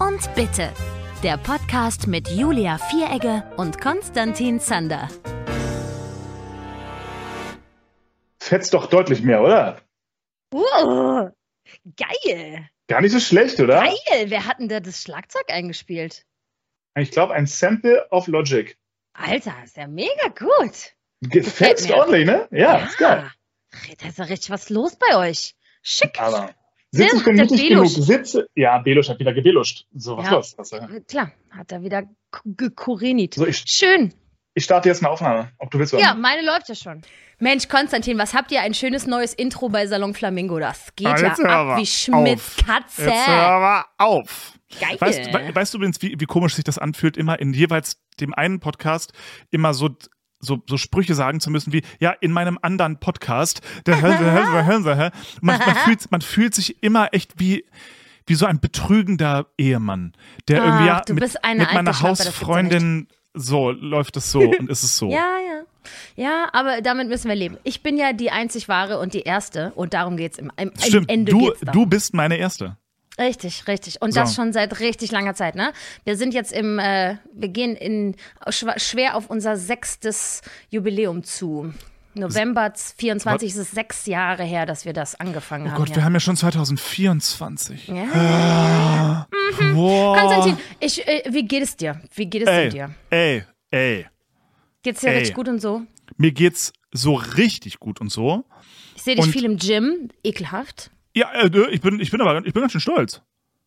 und Bitte. Der Podcast mit Julia Vieregge und Konstantin Zander. Fetzt doch deutlich mehr, oder? Uh, geil. Gar nicht so schlecht, oder? Geil. Wer hat denn da das Schlagzeug eingespielt? Ich glaube, ein Sample auf Logic. Alter, ist ja mega gut. Gefetzt mir. ordentlich, ne? Ja, ist geil. Da ist ja richtig was los bei euch. Schick. Aber sitze ich hat der gemütlich genug? Sitze. Ja, Belusch hat wieder gebeluscht. So, was Ja. los? Was, äh, Klar, hat er wieder gekurenit. So, Schön. ich starte jetzt eine Aufnahme, ob du willst oder Ja, nicht. meine läuft ja schon. Mensch, Konstantin, was habt ihr ein schönes neues Intro bei Salon Flamingo? Das geht Ah, ja ab wie Schmidt auf. Katze. Jetzt hör aber auf. Geil. Weißt, we, weißt du übrigens, wie, wie komisch sich das anfühlt, immer in jeweils dem einen Podcast immer so, so, so Sprüche sagen zu müssen wie, ja, in meinem anderen Podcast, der man, man, fühlt, man fühlt sich immer echt wie, wie so ein betrügender Ehemann, der Ach, irgendwie ja mit, mit meiner Hausfreundin so läuft es so und ist es so. Ja, ja. Ja, aber damit müssen wir leben. Ich bin ja die einzig wahre und die erste und darum geht's im, im, im Stimmt, Ende du, du bist meine Erste. Richtig, richtig. Und So. das schon seit richtig langer Zeit, ne? Wir sind jetzt im, äh, wir gehen in schwer auf unser sechstes Jubiläum zu. November 24 ist es sechs Jahre her, dass wir das angefangen Oh haben. Gott, ja. wir haben ja schon 2024. ja. Wow. Konstantin, ich, äh, wie geht es dir? Wie geht es Ey, dir? ey, ey. Geht's dir ey. richtig gut und so? Mir geht's so richtig gut und so. Ich sehe dich Und- viel im Gym, ekelhaft. Ja, äh, ich bin, ich bin aber ich bin ganz schön stolz.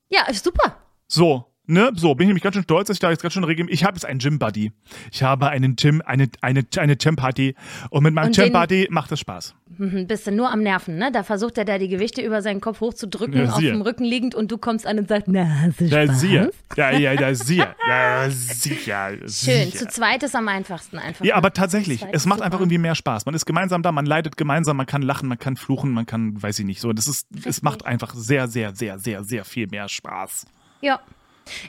Ja, ist super. So, ne, so, bin ich nämlich ganz schön stolz, dass ich da jetzt ganz schön regelmäßig. Ich habe jetzt einen Gym-Buddy. Ich habe einen Gym, eine, eine, eine Gym-Party. Und mit meinem Und Gym-Buddy macht es Spaß. Mhm, bist du nur am Nerven, ne? Da versucht er da die Gewichte über seinen Kopf hochzudrücken, Ja, auf siehe. dem Rücken liegend und du kommst an und sagst, na, hast du Ja, Spaß? siehe. Ja, ja, ja, siehe. Ja, sicher. Schön, sicher. zu zweit ist am einfachsten einfach. Ja, ne? aber tatsächlich, es ist macht super. einfach irgendwie mehr Spaß. Man ist gemeinsam da, man leidet gemeinsam, man kann lachen, man kann fluchen, man kann, weiß ich nicht, so. Das ist, es macht einfach sehr, sehr, sehr, sehr, sehr viel mehr Spaß. Ja.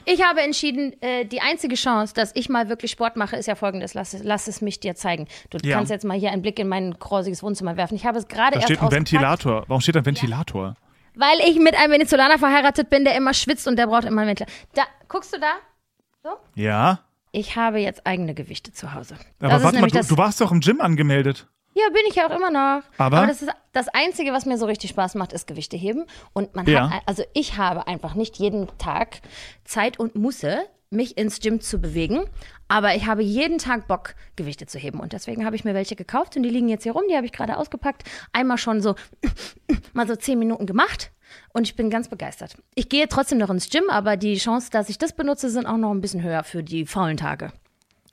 Ich habe entschieden, äh, die einzige Chance, dass ich mal wirklich Sport mache, ist ja folgendes. Lass, es- lass es mich dir zeigen. Du Ja. kannst jetzt mal hier einen Blick in mein grausiges Wohnzimmer werfen. Ich habe es gerade Da erst steht ein Ventilator. Warum steht da ein Ventilator? Weil ich mit einem Venezolaner verheiratet bin, der immer schwitzt und der braucht immer einen Ventilator. Da, guckst du da? Ja. Ich habe jetzt eigene Gewichte zu Hause. Aber das warte mal, du, du warst doch im Gym angemeldet. Ja, bin ich ja auch immer noch. Aber? das ist das Einzige, was mir so richtig Spaß macht, ist Gewichte heben. Und man Ja. hat, also ich habe einfach nicht jeden Tag Zeit und Musse, mich ins Gym zu bewegen. Aber ich habe jeden Tag Bock, Gewichte zu heben. Und deswegen habe ich mir welche gekauft und die liegen jetzt hier rum. Die habe ich gerade ausgepackt. Einmal schon so, mal so zehn Minuten gemacht. Und ich bin ganz begeistert. Ich gehe trotzdem noch ins Gym, aber die Chance, dass ich das benutze, sind auch noch ein bisschen höher für die faulen Tage.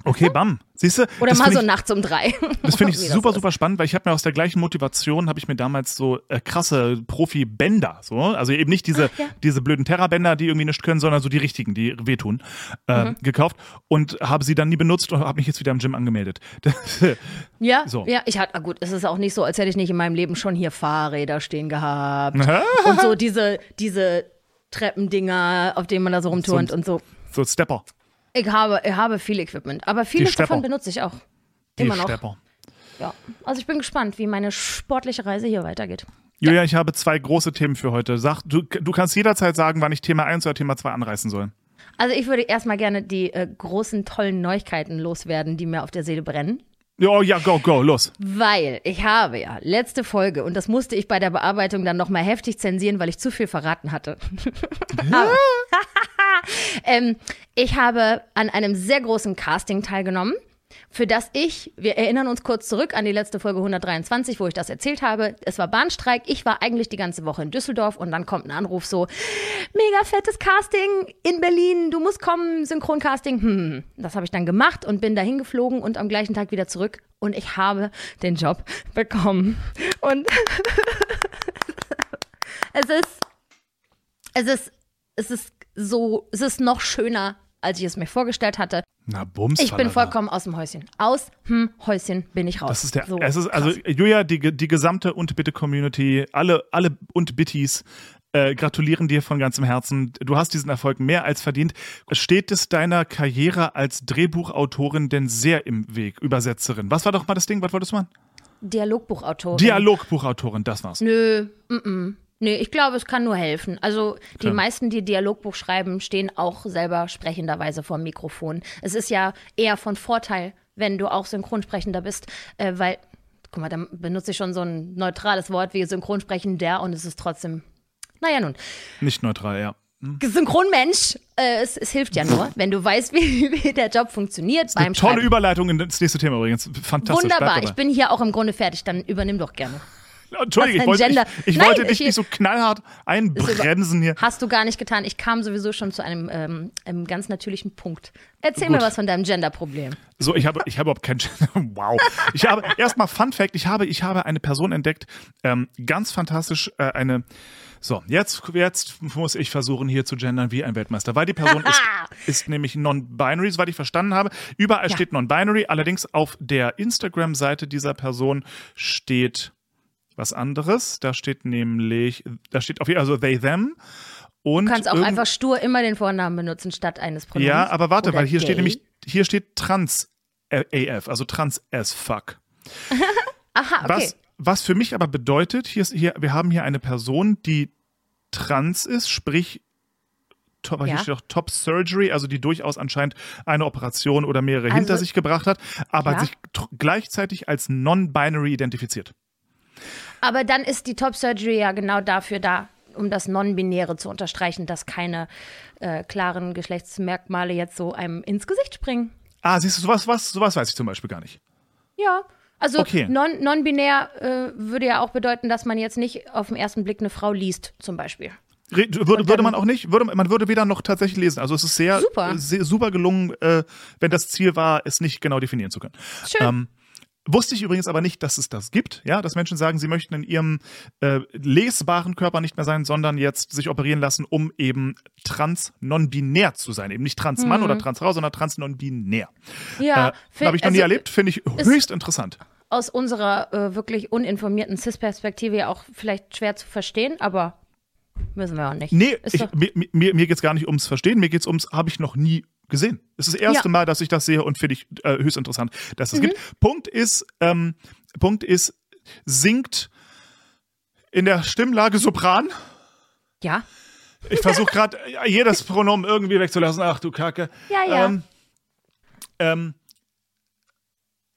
Okay, bam. Siehst du? Oder mal so ich, nachts um drei. Das finde ich super, super spannend, weil ich habe mir aus der gleichen Motivation, habe ich mir damals so äh, krasse Profi-Bänder, so, also eben nicht diese, ja. diese blöden Terra-Bänder, die irgendwie nicht können, sondern so die richtigen, die wehtun, äh, Mhm. gekauft und habe sie dann nie benutzt und habe mich jetzt wieder im Gym angemeldet. Ja, So. ja, ich hatte, ah gut, es ist auch nicht so, als hätte ich nicht in meinem Leben schon hier Fahrräder stehen gehabt. und so diese, diese Treppendinger, auf denen man da so rumturnt So- und so. so Stepper, Ich habe, ich habe viel Equipment, aber vieles davon benutze ich auch. die Immer noch. Stepper. Ja. Also ich bin gespannt, wie meine sportliche Reise hier weitergeht. Julia, ich habe zwei große Themen für heute. Sag, du, du kannst jederzeit sagen, wann ich Thema 1 oder Thema 2 anreißen soll. Also ich würde erstmal gerne die äh, großen, tollen Neuigkeiten loswerden, die mir auf der Seele brennen. Ja, ja, go, go, los. Weil ich habe ja letzte Folge, und das musste ich bei der Bearbeitung dann nochmal heftig zensieren, weil ich zu viel verraten hatte. Aber, ähm, ich habe an einem sehr großen Casting teilgenommen, für das ich, wir erinnern uns kurz zurück an die letzte Folge 123, wo ich das erzählt habe. Es war Bahnstreik, ich war eigentlich die ganze Woche in Düsseldorf und dann kommt ein Anruf so, mega fettes Casting in Berlin, du musst kommen, Synchroncasting. Hm, das habe ich dann gemacht und bin dahin geflogen und am gleichen Tag wieder zurück und ich habe den Job bekommen. Und es ist, es ist, es ist so, es ist noch schöner, als ich es mir vorgestellt hatte. Na, Bums. Ich bin vollkommen aus dem Häuschen. Aus dem Häuschen bin ich raus. Das ist der, So, es ist, also krass. Julia, die, die gesamte und bitte Community, alle, alle und Bitties äh, gratulieren dir von ganzem Herzen. Du hast diesen Erfolg mehr als verdient. Steht es deiner Karriere als Drehbuchautorin denn sehr im Weg, Übersetzerin? Was war doch mal das Ding? Was wolltest du machen? Dialogbuchautorin. Dialogbuchautorin, das war's. Nö, mm -mm. Nee, ich glaube, es kann nur helfen. Also die Okay. meisten, die Dialogbuch schreiben, stehen auch selber sprechenderweise vor dem Mikrofon. Es ist ja eher von Vorteil, wenn du auch Synchronsprechender bist, äh, weil, guck mal, dann benutze ich schon so ein neutrales Wort wie Synchronsprechender und es ist trotzdem, naja nun, Nicht neutral, ja. Synchronmensch, äh, es, es hilft ja nur, wenn du weißt, wie, wie der Job funktioniert beim Eine tolle Schreiben. Überleitung ins nächste Thema übrigens. Fantastisch. Wunderbar, ich bin hier auch im Grunde fertig, dann übernimm doch gerne. Entschuldige, ich wollte, ich, Gender- ich Nein, wollte dich ich- nicht so knallhart einbremsen hier. Hast du gar nicht getan. Ich kam sowieso schon zu einem, ähm, einem ganz natürlichen Punkt. Erzähl Gut. mir was von deinem Gender-Problem. So, ich habe, ich habe überhaupt kein. wow. Ich habe erstmal Fun Fact. Ich habe, ich habe eine Person entdeckt, ähm, ganz fantastisch, äh, eine. So, jetzt, jetzt muss ich versuchen, hier zu gendern wie ein Weltmeister, weil die Person ist, ist nämlich non-binary, soweit ich verstanden habe. Überall Ja. steht non-binary, allerdings auf der Instagram-Seite dieser Person steht was anderes. Da steht nämlich, da steht auf jeden Fall, also they, them. Und Du kannst auch einfach stur immer den Vornamen benutzen statt eines Pronoms. ja, aber warte, weil hier they. steht nämlich, hier steht trans äh, AF, also trans as fuck. Aha, okay. Was, was für mich aber bedeutet, hier ist, hier, wir haben hier eine Person, die trans ist, sprich, top, hier Ja. steht auch Top Surgery, also die durchaus anscheinend eine Operation oder mehrere Also- hinter sich gebracht hat, aber Ja. sich gleichzeitig als non-binary identifiziert. Aber dann ist die Top Surgery ja genau dafür da, um das Non-Binäre zu unterstreichen, dass keine äh, klaren Geschlechtsmerkmale jetzt so einem ins Gesicht springen. Ah, siehst du, sowas, was, sowas weiß ich zum Beispiel gar nicht. Ja. Also Okay. non- non-binär äh, würde ja auch bedeuten, dass man jetzt nicht auf den ersten Blick eine Frau liest, zum Beispiel. Re würde, würde man auch nicht, würde, man würde weder noch tatsächlich lesen. Also es ist sehr, Super. sehr super gelungen, äh, wenn das Ziel war, es nicht genau definieren zu können. Schön. Ähm, wusste ich übrigens aber nicht, dass es das gibt, ja, dass Menschen sagen, sie möchten in ihrem äh, lesbaren Körper nicht mehr sein, sondern jetzt sich operieren lassen, um eben trans non-binär zu sein. Eben nicht trans Mann oder trans Frau, sondern trans non-binär. Mhm. ja, äh, Habe ich noch nie also erlebt, finde ich höchst interessant. Aus unserer äh, wirklich uninformierten Cis-Perspektive ja auch vielleicht schwer zu verstehen, aber müssen wir auch nicht. Nee, ich, mir, mir, mir geht es gar nicht ums Verstehen, mir geht es ums, habe ich noch nie gesehen. Es ist das erste Ja. Mal, dass ich das sehe und finde ich äh, höchst interessant, dass es Mhm. gibt. Punkt ist, ähm, Punkt ist, singt in der Stimmlage Sopran. ja. Ich versuche gerade jedes Pronomen irgendwie wegzulassen. Ach du Kacke. Ja, ja. Ähm, ähm,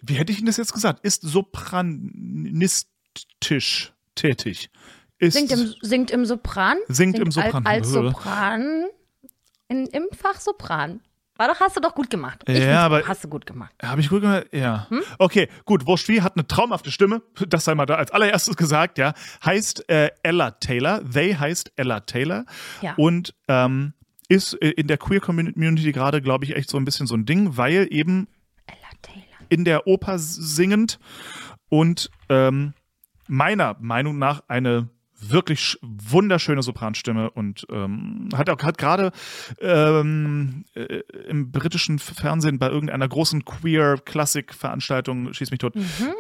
wie hätte ich Ihnen das jetzt gesagt? Ist sopranistisch tätig. Ist, Singt im, singt im Sopran. Singt im Sopran. Als, Sopran. In, Im Fach Sopran. War doch, hast du doch gut gemacht. Ich Ja, aber- Hast du gut gemacht. Habe ich gut gemacht? Ja. Hm? Okay, gut. Wurscht wie hat eine traumhafte Stimme. Das sei mal da als allererstes gesagt, ja. Heißt äh, Ella Taylor. They heißt Ella Taylor. Ja. Und ähm, ist äh, in der Queer Community gerade, glaube ich, echt so ein bisschen so ein Ding, weil eben Ella Taylor. in der Oper singend und ähm, meiner Meinung nach eine wirklich sch- wunderschöne Sopranstimme und ähm, hat auch hat gerade ähm, äh, im britischen Fernsehen bei irgendeiner großen queer Klassik Veranstaltung schieß mich tot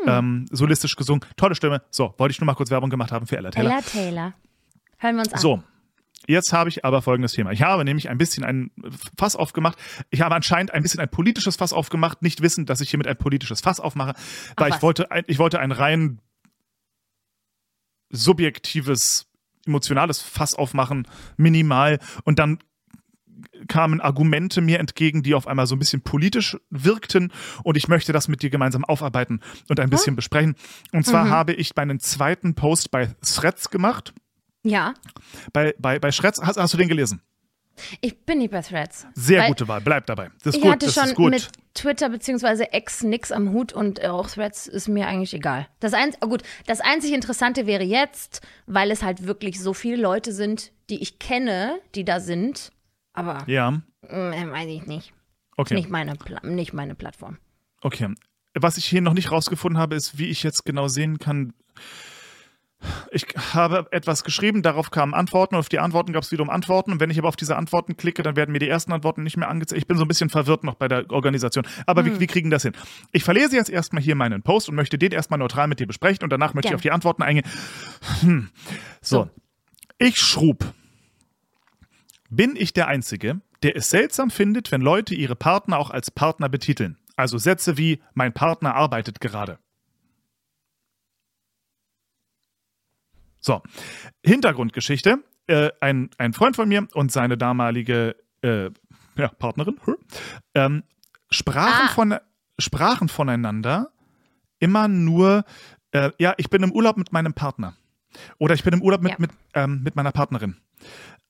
ähm, solistisch gesungen tolle Stimme so wollte ich nur mal kurz Werbung gemacht haben für Ella Taylor Ella Taylor. Hören wir uns an. so, jetzt habe ich aber folgendes Thema. Ich habe nämlich ein bisschen ein Fass aufgemacht. Ich habe anscheinend ein bisschen ein politisches Fass aufgemacht, nicht wissend, dass ich hiermit ein politisches Fass aufmache, weil ich wollte, ein, ich wollte ein rein subjektives, emotionales Fass aufmachen, minimal, und dann kamen Argumente mir entgegen, die auf einmal so ein bisschen politisch wirkten und ich möchte das mit dir gemeinsam aufarbeiten und ein bisschen besprechen. Und zwar habe ich meinen zweiten Post bei Threads gemacht. Ja, Bei, bei, bei Threads, hast, hast du den gelesen? Ich bin nicht bei Threads. Sehr gute Wahl, bleib dabei. Das ist Ich gut, hatte das schon ist gut. mit Twitter bzw. X nix am Hut und äh, auch Threads ist mir eigentlich egal. Das, ein, oh gut, das einzig Interessante wäre jetzt, weil es halt wirklich so viele Leute sind, die ich kenne, die da sind, aber ja, äh, weiß ich nicht. okay. Nicht, meine Pla nicht meine Plattform. Okay. Was ich hier noch nicht rausgefunden habe, ist, wie ich jetzt genau sehen kann. Ich habe etwas geschrieben, darauf kamen Antworten und auf die Antworten gab es wiederum Antworten. Und wenn ich aber auf diese Antworten klicke, dann werden mir die ersten Antworten nicht mehr angezeigt. Ich bin so ein bisschen verwirrt noch bei der Organisation. Aber Hm. wie, wie kriegen das hin? Ich verlese jetzt erstmal hier meinen Post und möchte den erstmal neutral mit dir besprechen und danach möchte Gern. ich auf die Antworten eingehen. Hm. So. So. Ich schrub. Bin ich der Einzige, der es seltsam findet, wenn Leute ihre Partner auch als Partner betiteln? Also Sätze wie, mein Partner arbeitet gerade. So, Hintergrundgeschichte. Äh, ein, ein Freund von mir und seine damalige äh, ja, Partnerin ähm, sprachen, Ah. von, sprachen voneinander immer nur, äh, ja, ich bin im Urlaub mit meinem Partner. Oder ich bin im Urlaub mit, Ja. mit, ähm, mit meiner Partnerin.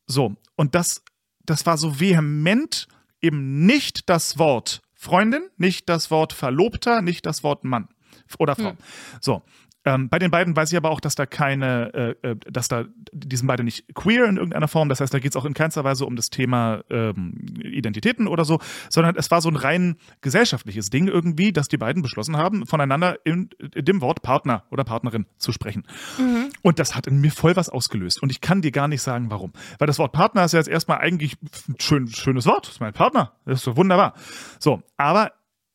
So, und das, das war so vehement eben nicht das Wort Freundin, nicht das Wort Verlobter, nicht das Wort Mann oder Frau. Hm. So. Ähm, bei den beiden weiß ich aber auch, dass da keine, äh, äh, dass da, die sind beide nicht queer in irgendeiner Form. Das heißt, da geht es auch in keinster Weise um das Thema ähm, Identitäten oder so, sondern es war so ein rein gesellschaftliches Ding irgendwie, dass die beiden beschlossen haben, voneinander in, in dem Wort Partner oder Partnerin zu sprechen. Und das hat in mir voll was ausgelöst. Und ich kann dir gar nicht sagen, warum. Weil das Wort Partner ist ja jetzt erstmal eigentlich ein schön, schönes Wort. Das ist mein Partner. Das ist so wunderbar. So, aber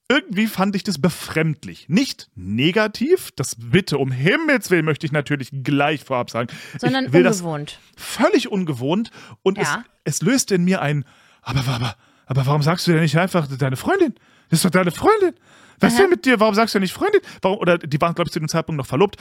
irgendwie fand ich das befremdlich. Nicht negativ, das bitte um Himmels Willen möchte ich natürlich gleich vorab sagen. Sondern ungewohnt. völlig ungewohnt und Ja. es, es löst in mir ein, aber, aber, aber warum sagst du denn nicht einfach deine Freundin? Das ist doch deine Freundin. Was ist denn mit dir? Warum sagst du denn nicht Freundin? Warum, oder die waren, glaube ich, zu dem Zeitpunkt noch verlobt.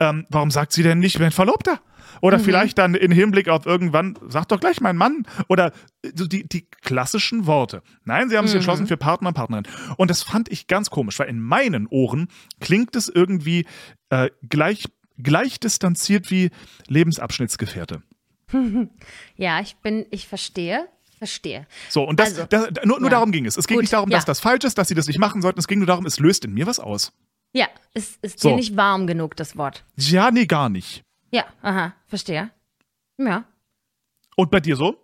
Ähm, warum sagt sie denn nicht mein Verlobter? Oder vielleicht dann in Hinblick auf irgendwann, sag doch gleich mein Mann. Oder so die, die klassischen Worte. Nein, sie haben sich entschlossen für Partner und Partnerin. Und das fand ich ganz komisch, weil in meinen Ohren klingt es irgendwie äh, gleich, gleich distanziert wie Lebensabschnittsgefährte. Ja, ich bin, ich verstehe, verstehe. So, und das, Also, das nur, nur ja. darum ging es. Es ging Gut, nicht darum, ja. dass das falsch ist, dass sie das nicht machen sollten. Es ging nur darum, es löst in mir was aus. Ja, ist, ist So. dir nicht warm genug, das Wort. Ja, nee, gar nicht. Ja, aha, verstehe. Ja. Und bei dir so?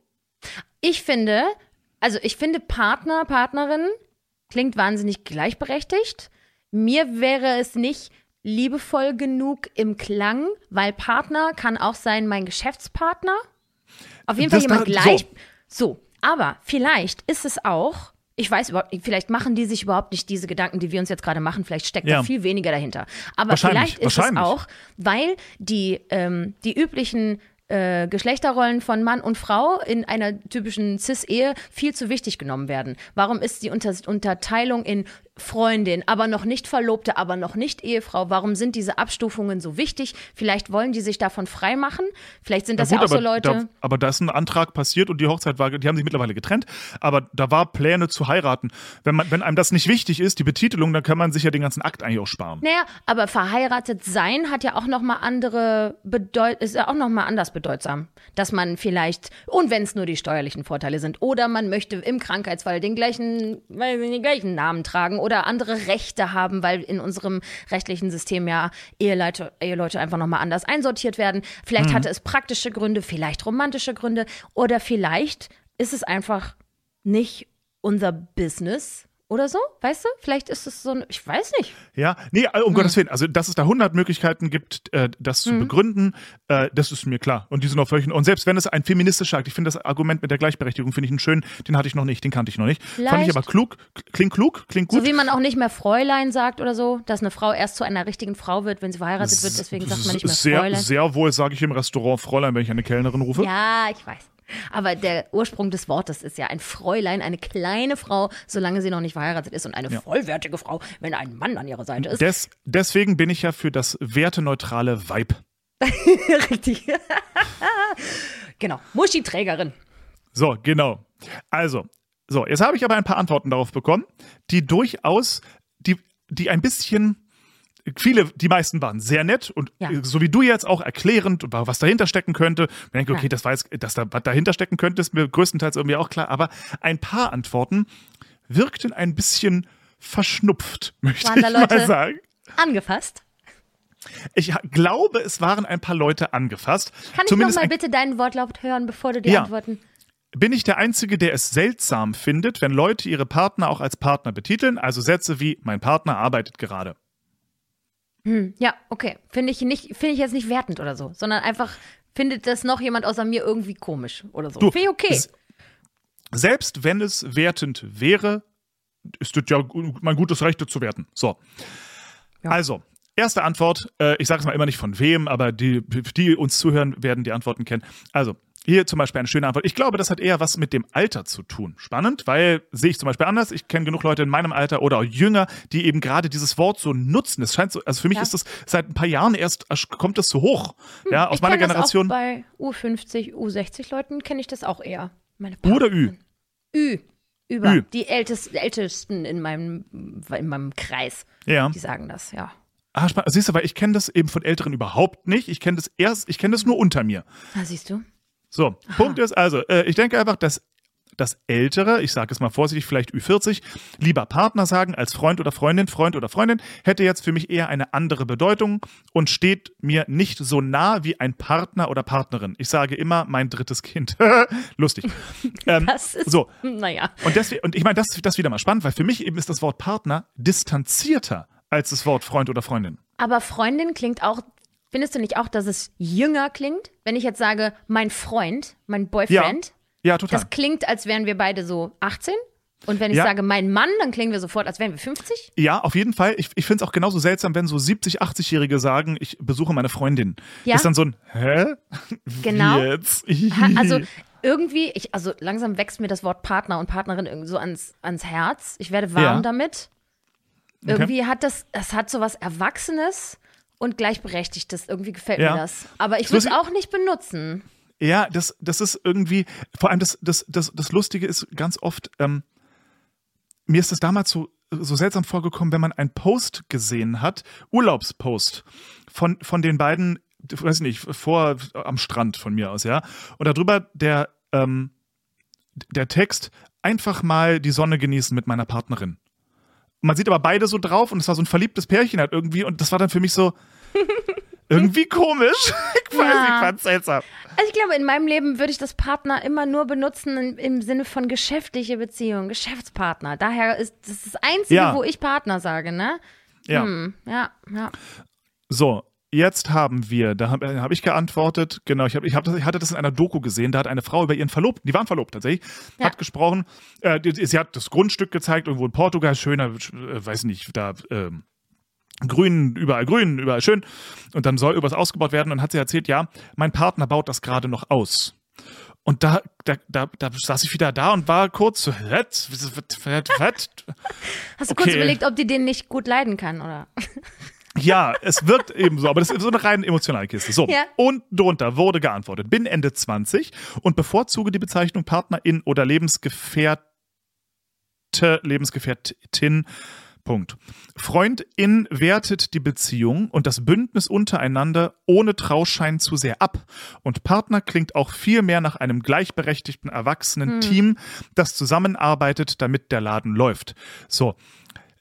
Ich finde, also ich finde Partner, Partnerin klingt wahnsinnig gleichberechtigt. Mir wäre es nicht liebevoll genug im Klang, weil Partner kann auch sein mein Geschäftspartner. Auf jeden Fall Das jemand da- gleich. So. Aber vielleicht ist es auch. Ich weiß überhaupt vielleicht machen die sich überhaupt nicht diese Gedanken, die wir uns jetzt gerade machen. Vielleicht steckt Ja. da viel weniger dahinter. Aber vielleicht ist es auch, weil die, ähm, die üblichen äh, Geschlechterrollen von Mann und Frau in einer typischen Cis-Ehe viel zu wichtig genommen werden. Warum ist die Unter Unterteilung in Freundin, aber noch nicht Verlobte, aber noch nicht Ehefrau? Warum sind diese Abstufungen so wichtig? Vielleicht wollen die sich davon freimachen. Vielleicht sind das Na ja auch so Leute. Da, aber da ist ein Antrag passiert und die Hochzeit war, die haben sich mittlerweile getrennt, aber da war Pläne zu heiraten. Wenn, man, wenn einem das nicht wichtig ist, die Betitelung, dann kann man sich ja den ganzen Akt eigentlich auch sparen. Naja, aber verheiratet sein hat ja auch noch mal andere Bedeut ist ja auch noch mal anders bedeutsam, dass man vielleicht und wenn es nur die steuerlichen Vorteile sind oder man möchte im Krankheitsfall den gleichen, weil den gleichen Namen tragen oder andere Rechte haben, weil in unserem rechtlichen System ja Eheleute, Eheleute einfach noch mal anders einsortiert werden. Vielleicht hatte es praktische Gründe, vielleicht romantische Gründe oder vielleicht ist es einfach nicht unser Business oder so, weißt du? Vielleicht ist es so ein, ich weiß nicht. Ja, nee, um Hm. Gottes Willen. Also, dass es da 100 Möglichkeiten gibt, äh, das zu begründen, äh, das ist mir klar. Und die sind auch völlig. Und selbst wenn es ein feministischer Akt, ich finde das Argument mit der Gleichberechtigung, finde ich einen schönen, den hatte ich noch nicht, den kannte ich noch nicht. Fand ich aber klug, klingt klug, klingt gut. So wie man auch nicht mehr Fräulein sagt oder so, dass eine Frau erst zu einer richtigen Frau wird, wenn sie verheiratet wird, deswegen sagt man nicht mehr sehr, Fräulein. sehr wohl sage ich im Restaurant Fräulein, wenn ich eine Kellnerin rufe. Ja, ich weiß. Aber der Ursprung des Wortes ist ja ein Fräulein, eine kleine Frau, solange sie noch nicht verheiratet ist und eine vollwertige Frau, wenn ein Mann an ihrer Seite ist. Des, deswegen bin ich ja für das werteneutrale Vibe. Richtig. genau. Muschi-Trägerin. So, genau. Also, so, jetzt habe ich aber ein paar Antworten darauf bekommen, die durchaus, die, die ein bisschen, viele, die meisten waren sehr nett und Ja. so wie du jetzt auch erklärend, was dahinter stecken könnte. Ich denke, okay, Ja. das weiß, dass da was dahinter stecken könnte, ist mir größtenteils irgendwie auch klar, aber ein paar Antworten wirkten ein bisschen verschnupft, möchte Waren da ich mal Leute- sagen. Angefasst. Ich glaube, es waren ein paar Leute angefasst. Kann ich Zumindest nochmal ein- bitte deinen Wortlaut hören, bevor du die Ja. antworten? bin ich der Einzige, der es seltsam findet, wenn Leute ihre Partner auch als Partner betiteln, also Sätze wie mein Partner arbeitet gerade. Ja, okay. Finde ich nicht, finde ich jetzt nicht wertend oder so, sondern einfach findet das noch jemand außer mir irgendwie komisch oder so. Du, Finde ich okay. Selbst wenn es wertend wäre, ist das ja mein gutes Recht, das zu werten. So. Ja. Also, erste Antwort. Äh, ich sage es mal immer nicht von wem, aber die, die uns zuhören, werden die Antworten kennen. Also, Hier zum Beispiel eine schöne Antwort. Ich glaube, das hat eher was mit dem Alter zu tun. Spannend, weil sehe ich zum Beispiel anders. Ich kenne genug Leute in meinem Alter oder auch jünger, die eben gerade dieses Wort so nutzen. Es scheint so, also für mich Ja. ist das seit ein paar Jahren erst, kommt das so hoch. Ja, aus meiner Generation. Das auch bei U50, U60 Leuten kenne ich das auch eher. Meine oder Ü? Ü. Über. Ü. Die Ältest, Ältesten in meinem, in meinem Kreis. Ja. Die sagen das, ja. Ah. Siehst du, weil ich kenne das eben von Älteren überhaupt nicht. Ich kenne das erst, ich kenne das nur unter mir. Ah, siehst du? So, Punkt ist also, äh, ich denke einfach, dass das Ältere, ich sage es mal vorsichtig, vielleicht Ü40, lieber Partner sagen als Freund oder Freundin, Freund oder Freundin, hätte jetzt für mich eher eine andere Bedeutung und steht mir nicht so nah wie ein Partner oder Partnerin. Ich sage immer mein drittes Kind. Lustig. Ähm, Das ist, so, naja. und, deswegen, und ich meine, das, das ist wieder mal spannend, weil für mich eben ist das Wort Partner distanzierter als das Wort Freund oder Freundin. Aber Freundin klingt auch, findest du nicht auch, dass es jünger klingt? Wenn ich jetzt sage, mein Freund, mein Boyfriend, Ja, total. das klingt, als wären wir beide so 18. Und wenn ich Ja. sage, mein Mann, dann klingen wir sofort, als wären wir 50. Ja, auf jeden Fall. Ich, ich finde es auch genauso seltsam, wenn so 70, 80-Jährige sagen, ich besuche meine Freundin. Ja. Das ist dann so ein, hä? Genau. Jetzt? Also irgendwie, ich, also langsam wächst mir das Wort Partner und Partnerin irgendwie so ans, ans Herz. Ich werde warm Ja. damit. Irgendwie hat das, es hat so was Erwachsenes und Gleichberechtigtes. Irgendwie gefällt Ja. mir das. Aber ich würde es auch nicht benutzen. Ja, das, das ist irgendwie, vor allem das, das, das, das Lustige ist ganz oft, ähm, mir ist das damals so, so seltsam vorgekommen, wenn man einen Post gesehen hat, Urlaubspost von, von den beiden, ich weiß nicht, vor am Strand von mir aus, ja. Und darüber der, ähm, der Text, einfach mal die Sonne genießen mit meiner Partnerin. Man sieht aber beide so drauf und es war so ein verliebtes Pärchen halt irgendwie und das war dann für mich so irgendwie komisch. Ich weiß Ja. ich fand's seltsam. Also ich glaube, in meinem Leben würde ich das Partner immer nur benutzen im, im Sinne von geschäftliche Beziehung, Geschäftspartner. Daher ist das ist das Einzige, Ja. wo ich Partner sage, ne? Ja. Hm, ja, ja. So, jetzt haben wir, da habe hab ich geantwortet, genau, ich, hab, ich, hab das, ich hatte das in einer Doku gesehen, da hat eine Frau über ihren Verlobten, die waren verlobt tatsächlich, Ja. hat gesprochen, äh, die, sie hat das Grundstück gezeigt, irgendwo in Portugal, schöner, äh, weiß nicht, da, ähm, grün, überall grün, überall schön. Und dann soll irgendwas ausgebaut werden und hat sie erzählt, ja, mein Partner baut das gerade noch aus. Und da, da, da, da saß ich wieder da und war kurz so, was? Was? Was? Hast du kurz Okay. überlegt, ob die den nicht gut leiden kann, oder? Ja, es wirkt eben so, aber das ist so eine rein emotionale Kiste. So, Ja. und drunter wurde geantwortet. Bin Ende 20 und bevorzuge die Bezeichnung Partnerin oder Lebensgefährte, Lebensgefährtin. Punkt. Freundin wertet die Beziehung und das Bündnis untereinander ohne Trauschein zu sehr ab. Und Partner klingt auch viel mehr nach einem gleichberechtigten, erwachsenen Team, das zusammenarbeitet, damit der Laden läuft. So,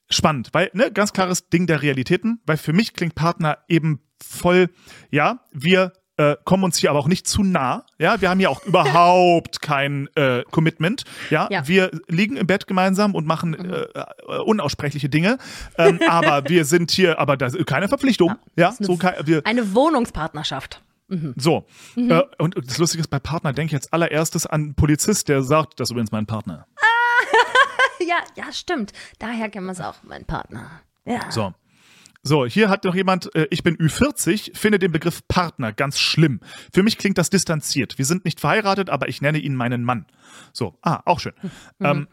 spannend, weil, ne, ganz klares Ding der Realitäten, weil für mich klingt Partner eben voll, ja, wir äh, kommen uns hier aber auch nicht zu nah, ja, wir haben ja auch überhaupt kein äh, Commitment, ja? Ja. wir liegen im Bett gemeinsam und machen äh, äh, unaussprechliche Dinge, ähm, aber wir sind hier, aber da ist keine Verpflichtung, ja, ist eine so kein, wir, Eine Wohnungspartnerschaft. so, Mhm. äh, und das Lustige ist, bei Partner denke ich jetzt allererstes an einen Polizist, der sagt, das ist übrigens mein Partner. Ja, ja, stimmt. Daher kennen wir es auch, mein Partner. Ja. So. So, hier hat noch jemand, äh, ich bin Ü40, finde den Begriff Partner ganz schlimm. Für mich klingt das distanziert. Wir sind nicht verheiratet, aber ich nenne ihn meinen Mann. So, ah, auch schön. ähm,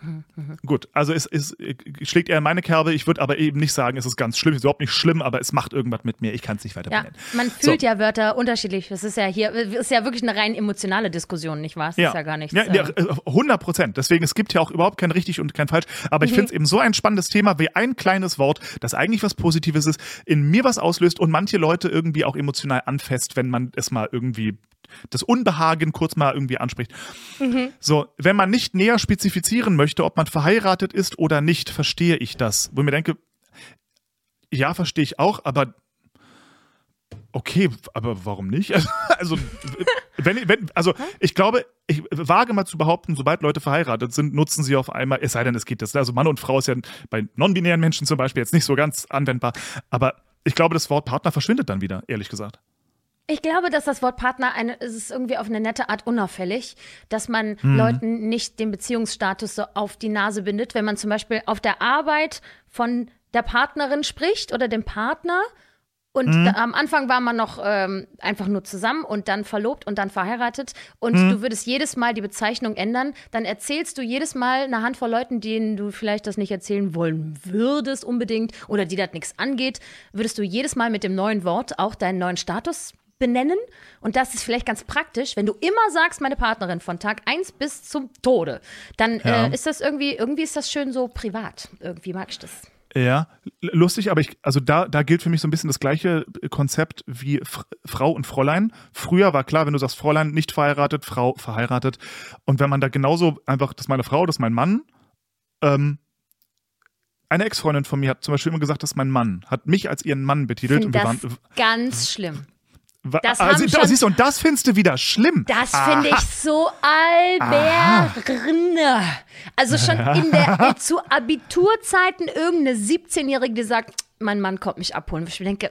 gut, also es, es äh, schlägt eher in meine Kerbe. Ich würde aber eben nicht sagen, es ist ganz schlimm. Es ist überhaupt nicht schlimm, aber es macht irgendwas mit mir. Ich kann es nicht weiter Ja, benennen. man fühlt ja Wörter unterschiedlich. Das ist ja hier, ist ja wirklich eine rein emotionale Diskussion, nicht wahr? Es ist ja gar nichts. Ja, ja, äh, äh, 100 Prozent. Deswegen, es gibt ja auch überhaupt kein richtig und kein falsch. Aber Mhm. ich finde es eben so ein spannendes Thema, wie ein kleines Wort, das eigentlich was Positives ist, in mir was auslöst und manche Leute irgendwie auch emotional anfasst, wenn man es mal irgendwie das Unbehagen kurz mal irgendwie anspricht. Mhm. So, wenn man nicht näher spezifizieren möchte, ob man verheiratet ist oder nicht, verstehe ich das. Wo ich mir denke, ja, verstehe ich auch, aber okay, aber warum nicht? Also, wenn, wenn, also ich glaube, ich wage mal zu behaupten, sobald Leute verheiratet sind, nutzen sie auf einmal, es sei denn, es geht das. Also Mann und Frau ist ja bei non-binären Menschen zum Beispiel jetzt nicht so ganz anwendbar. Aber ich glaube, das Wort Partner verschwindet dann wieder, ehrlich gesagt. Ich glaube, dass das Wort Partner eine, es ist irgendwie auf eine nette Art unauffällig, dass man Mhm. Leuten nicht den Beziehungsstatus so auf die Nase bindet, wenn man zum Beispiel auf der Arbeit von der Partnerin spricht oder dem Partner Und Mhm. da, am Anfang war man noch ähm, einfach nur zusammen und dann verlobt und dann verheiratet. Und Mhm. du würdest jedes Mal die Bezeichnung ändern. Dann erzählst du jedes Mal eine Handvoll Leuten, denen du vielleicht das nicht erzählen wollen würdest unbedingt oder die das nichts angeht, würdest du jedes Mal mit dem neuen Wort auch deinen neuen Status benennen. Und das ist vielleicht ganz praktisch, wenn du immer sagst, meine Partnerin von Tag 1 bis zum Tode, dann Ja. äh, ist das irgendwie, irgendwie ist das schön so privat. Irgendwie mag ich das. Ja, lustig, aber ich, also da, da gilt für mich so ein bisschen das gleiche Konzept wie F Frau und Fräulein. Früher war klar, wenn du sagst Fräulein nicht verheiratet, Frau verheiratet. Und wenn man da genauso einfach, das ist meine Frau, das ist mein Mann. Ähm, eine Ex-Freundin von mir hat zum Beispiel immer gesagt, das ist mein Mann, hat mich als ihren Mann betitelt. Finde und wir das waren, ganz schlimm. Das also, haben schon- siehst du, und das findest du wieder schlimm. Das finde ich so alberne. Also schon in der zu Abiturzeiten irgendeine 17-Jährige, die sagt, mein Mann kommt mich abholen. Ich denke,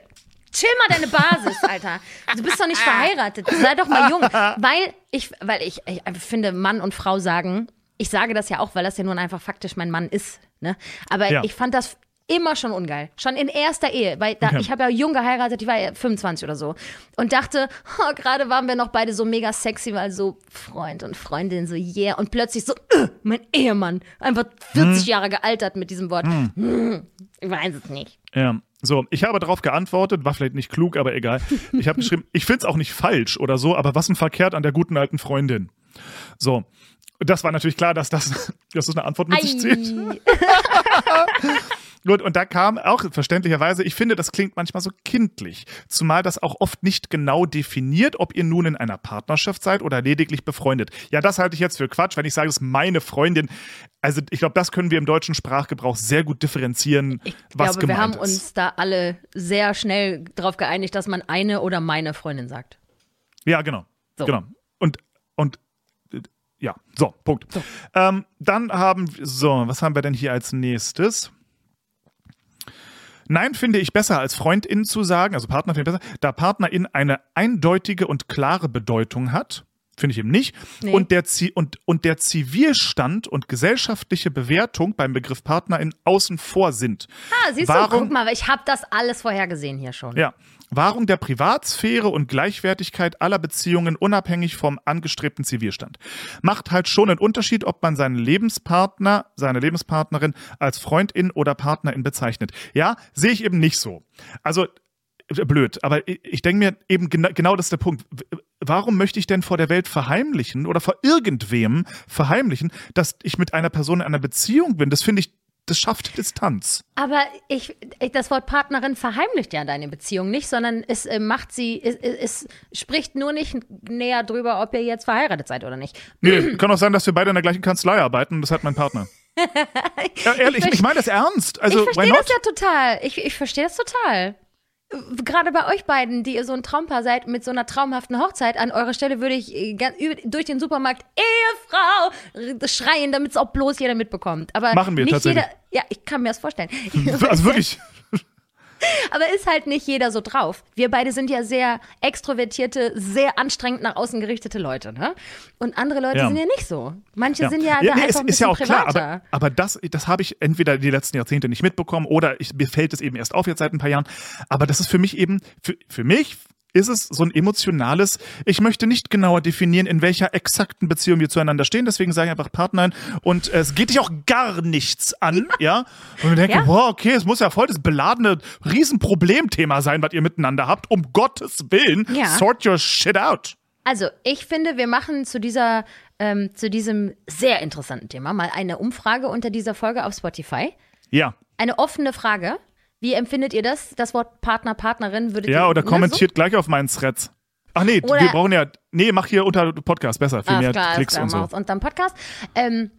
chill mal deine Basis, Alter. Du bist doch nicht verheiratet. Sei doch mal jung. Weil ich, weil ich, ich finde, Mann und Frau sagen, ich sage das ja auch, weil das ja nun einfach faktisch mein Mann ist. Ne? Aber Ja. ich fand das immer schon ungeil. Schon in erster Ehe. Weil da, Okay. ich habe ja jung geheiratet, ich war ja 25 oder so. Und dachte, oh, gerade waren wir noch beide so mega sexy, weil so Freund und Freundin, so yeah. Und plötzlich so, äh, mein Ehemann. Einfach 40 Jahre gealtert mit diesem Wort. Hm, ich weiß es nicht. Ja. So, ich habe darauf geantwortet, war vielleicht nicht klug, aber egal. Ich habe geschrieben, ich finde es auch nicht falsch oder so, aber was ein verkehrt an der guten alten Freundin. So, das war natürlich klar, dass das, dass das eine Antwort mit sich zieht. Gut, und da kam auch verständlicherweise, ich finde, das klingt manchmal so kindlich, zumal das auch oft nicht genau definiert, ob ihr nun in einer Partnerschaft seid oder lediglich befreundet. Ja, das halte ich jetzt für Quatsch, wenn ich sage, es ist meine Freundin. Also ich glaube, das können wir im deutschen Sprachgebrauch sehr gut differenzieren, Ich was glaube, wir gemeint haben ist. uns da alle sehr schnell darauf geeinigt, dass man eine oder meine Freundin sagt. Ja, genau. So. Genau. Und, und ja, so, Punkt. Ähm, dann haben wir, so, was haben wir denn hier als nächstes? Nein, finde ich besser als Freundin zu sagen, also Partner finde ich besser, da Partnerin eine eindeutige und klare Bedeutung hat. Finde ich eben nicht. Nee. Und, der Zi und, und der Zivilstand und gesellschaftliche Bewertung beim Begriff Partnerin außen vor sind. Ah, siehst Warum- du, guck mal, ich habe das alles vorher gesehen hier schon. Ja. Wahrung der Privatsphäre und Gleichwertigkeit aller Beziehungen unabhängig vom angestrebten Zivilstand. Macht halt schon einen Unterschied, ob man seinen Lebenspartner, seine Lebenspartnerin als Freundin oder Partnerin bezeichnet. Ja, sehe ich eben nicht so. Also, äh, blöd, aber ich, denke mir eben genau, genau das ist der Punkt. Warum möchte ich denn vor der Welt verheimlichen oder vor irgendwem verheimlichen, dass ich mit einer Person in einer Beziehung bin? Das finde ich, das schafft Distanz. Aber ich, ich, das Wort Partnerin verheimlicht ja deine Beziehung nicht, sondern es äh, macht sie, es, es es spricht nur nicht näher drüber, ob ihr jetzt verheiratet seid oder nicht. Nee, kann auch sein, dass wir beide in der gleichen Kanzlei arbeiten und das hat mein Partner. ja, ehrlich, ich, verste- meine das ernst. Also, ich verstehe das ja total. Ich, ich verstehe das total. Gerade bei euch beiden, die ihr so ein Traumpaar seid mit so einer traumhaften Hochzeit, an eurer Stelle würde ich äh, ganz über- durch den Supermarkt Ehefrau schreien, damit es auch bloß jeder mitbekommt. Aber Machen wir nicht tatsächlich. jeder. Ja, ich kann mir das vorstellen. also wirklich. Aber ist halt nicht jeder so drauf. Wir beide sind ja sehr extrovertierte, sehr anstrengend nach außen gerichtete Leute, ne? Und andere Leute Ja. sind ja nicht so. Manche sind ja, ja da nee, einfach es ein ist ja auch klar, privater. aber, aber das, das habe ich entweder die letzten Jahrzehnte nicht mitbekommen oder ich, mir fällt es eben erst auf jetzt seit ein paar Jahren. Aber das ist für mich eben, für, für mich ist es so ein emotionales, ich möchte nicht genauer definieren, in welcher exakten Beziehung wir zueinander stehen, deswegen sage ich einfach Partnerin und es geht dich auch gar nichts an, ja? Und ich denke, Ja. wow, okay, es muss ja voll das beladene Riesenproblemthema sein, was ihr miteinander habt, um Gottes Willen, Ja. sort your shit out. Also, ich finde, wir machen zu dieser, ähm, zu diesem sehr interessanten Thema mal eine Umfrage unter dieser Folge auf Spotify. Ja. Eine offene Frage. Wie empfindet ihr das? Das Wort Partner, Partnerin würdet Ja, oder kommentiert gleich auf meinen Threads. Ach nee, Oder- wir brauchen ja. Nee, mach hier unter Podcast besser, viel So? mehr klar, Klicks klar, und so. mach's unterm Podcast. Ähm,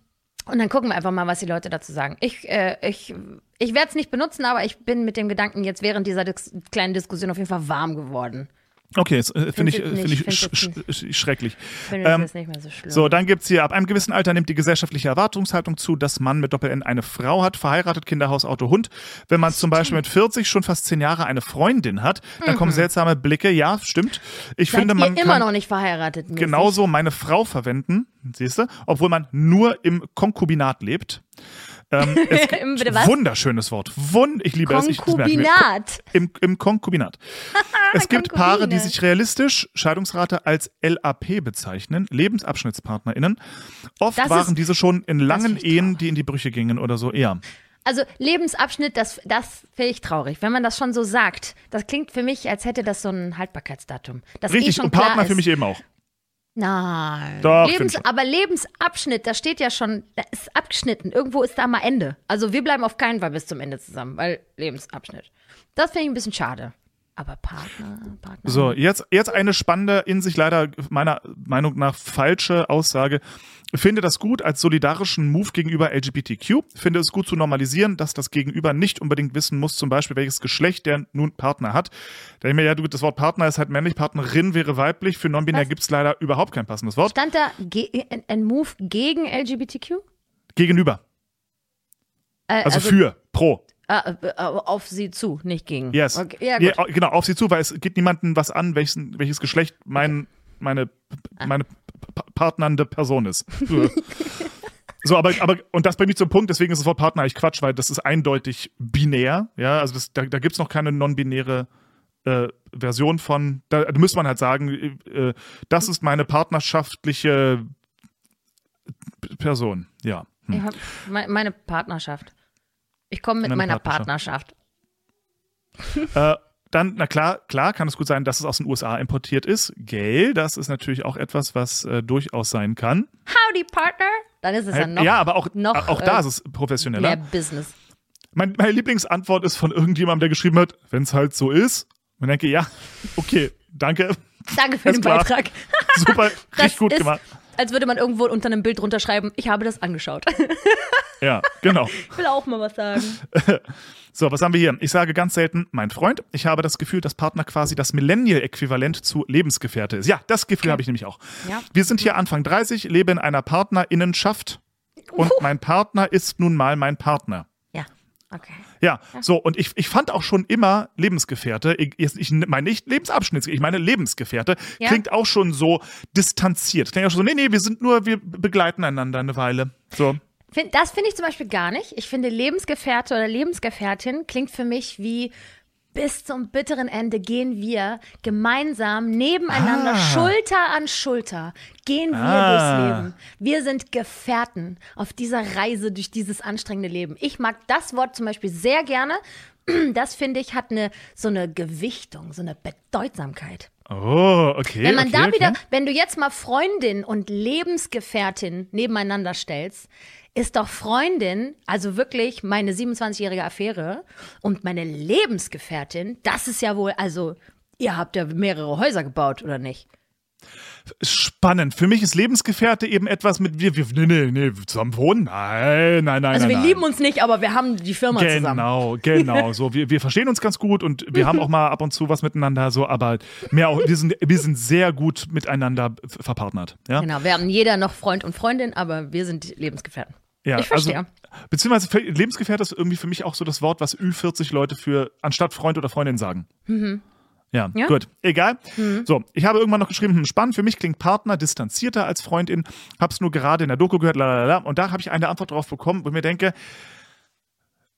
und dann gucken wir einfach mal, was die Leute dazu sagen. Ich, äh, ich, ich werde es nicht benutzen, aber ich bin mit dem Gedanken jetzt während dieser dis kleinen Diskussion auf jeden Fall warm geworden. Okay, das äh, finde ich, Find's äh, ich sch find's sch sch schrecklich. Ich Ähm, jetzt nicht mehr so schlimm. So, dann gibt's hier, ab einem gewissen Alter nimmt die gesellschaftliche Erwartungshaltung zu, dass man mit Doppel-N eine Frau hat, verheiratet, Kinderhaus, Auto, Hund. Wenn man zum Beispiel mit 40 schon fast 10 Jahre eine Freundin hat, dann kommen seltsame Blicke. Ja, stimmt. Ich Mhm. Seid finde, man immer kann noch nicht verheiratet. mäßig? genauso meine Frau verwenden, siehst du, obwohl man nur im Konkubinat lebt. Ähm, Im- wunderschönes Wort. Wund, ich liebe es. Ich. Konkubinat. Im, Im Konkubinat. Es gibt Konkubine. Paare, die sich realistisch Scheidungsrate als LAP bezeichnen, LebensabschnittspartnerInnen. Oft Das waren ist- diese schon in langen Ehen, die in die Brüche gingen oder so eher. Also Lebensabschnitt, das, das finde ich traurig. Wenn man das schon so sagt, das klingt für mich, als hätte das so ein Haltbarkeitsdatum. Das eh Richtig, schon und Partner für mich eben auch. Nein. Doch, Lebens, aber Lebensabschnitt, da steht ja schon, da ist abgeschnitten. Irgendwo ist da mal Ende. Also wir bleiben auf keinen Fall bis zum Ende zusammen, weil Lebensabschnitt. Das finde ich ein bisschen schade. Aber Partner, Partner. So, jetzt, jetzt eine spannende, in sich leider meiner Meinung nach falsche Aussage. Finde das gut als solidarischen Move gegenüber LGBTQ. Finde es gut zu normalisieren, dass das Gegenüber nicht unbedingt wissen muss, zum Beispiel, welches Geschlecht der nun Partner hat. Da ich mir, ja, du, das Wort Partner ist halt männlich, Partnerin wäre weiblich. Für non-binär gibt es leider überhaupt kein passendes Wort. Stand da ein- ein Move gegen LGBTQ? Gegenüber. Äh, Also, für, pro. Ah, äh, äh, auf sie zu, nicht gegen. Yes. Okay, ja, Ja, genau, auf sie zu, weil es geht niemandem was an, welches, welches Geschlecht mein, meine, Ah. meine pa- partnernde Person ist. so, aber, aber, und das bringt mich zum Punkt, deswegen ist das Wort Partner eigentlich Quatsch, weil das ist eindeutig binär. Ja, also das, da, da gibt es noch keine non-binäre äh, Version von. Da, da müsste man halt sagen, äh, das ist meine partnerschaftliche Person. Ja. Hm. Hab me- meine Partnerschaft. Ich komme mit Meine meiner Partnerschaft. Partnerschaft. Äh, dann, na klar, klar kann es gut sein, dass es aus den USA importiert ist. Gell, das ist natürlich auch etwas, was äh, durchaus sein kann. Howdy, Partner. Dann ist es ja noch ja, aber auch, noch, auch da äh, ist es professioneller. mehr Business. Mein, meine Lieblingsantwort ist von irgendjemandem, der geschrieben hat, wenn es halt so ist. Und ich denke, ja, okay, danke, Danke für den klar. Beitrag. super, richtig gut gemacht. Als würde man irgendwo unter einem Bild drunter schreiben, ich habe das angeschaut. Ja, genau. Ich will auch mal was sagen. So, was haben wir hier? Ich sage ganz selten, mein Freund. Ich habe das Gefühl, dass Partner quasi das Millennial-Äquivalent zu Lebensgefährte ist. Ja, das Gefühl habe ich nämlich auch. Ja. Wir sind hier Anfang 30, lebe in einer Partnerinnenschaft und mein Partner ist nun mal mein Partner. Ja, okay. Ja, so, und ich, ich fand auch schon immer Lebensgefährte, ich, ich meine nicht Lebensabschnitt, ich meine Lebensgefährte, Ja. klingt auch schon so distanziert. Klingt auch schon so, nee, nee, wir sind nur, wir begleiten einander eine Weile. So. Das finde ich zum Beispiel gar nicht. Ich finde, Lebensgefährte oder Lebensgefährtin klingt für mich wie bis zum bitteren Ende gehen wir gemeinsam nebeneinander, Ah. Schulter an Schulter, gehen wir Ah. durchs Leben. Wir sind Gefährten auf dieser Reise durch dieses anstrengende Leben. Ich mag das Wort zum Beispiel sehr gerne. Das finde ich hat eine so eine Gewichtung, so eine Bedeutsamkeit. Oh, okay. Wenn man okay, da okay. wieder, wenn du jetzt mal Freundin und Lebensgefährtin nebeneinander stellst, ist doch Freundin, also wirklich meine 27-jährige Affäre und meine Lebensgefährtin, das ist ja wohl, also ihr habt ja mehrere Häuser gebaut, oder nicht? Spannend. Für mich ist Lebensgefährte eben etwas mit wir, wir nee, nee, nee, zusammen wohnen? Nein, nein, nein. Also nein, wir nein. lieben uns nicht, aber wir haben die Firma zusammen. Genau, genau. So, wir, wir verstehen uns ganz gut und wir haben auch mal ab und zu was miteinander, so, aber mehr auch, wir sind, wir sind sehr gut miteinander verpartnert. Ja? Genau, wir haben jeder noch Freund und Freundin, aber wir sind Lebensgefährten. Ja ich verstehe. Also, beziehungsweise Lebensgefährte ist irgendwie für mich auch so das Wort, was Ü40 Leute für anstatt Freund oder Freundin sagen. Ja, Ja? gut. Egal. So, ich habe irgendwann noch geschrieben, hm, spannend, für mich klingt Partner distanzierter als Freundin. Hab's nur gerade in der Doku gehört, lalala. Und da habe ich eine Antwort drauf bekommen, wo ich mir denke,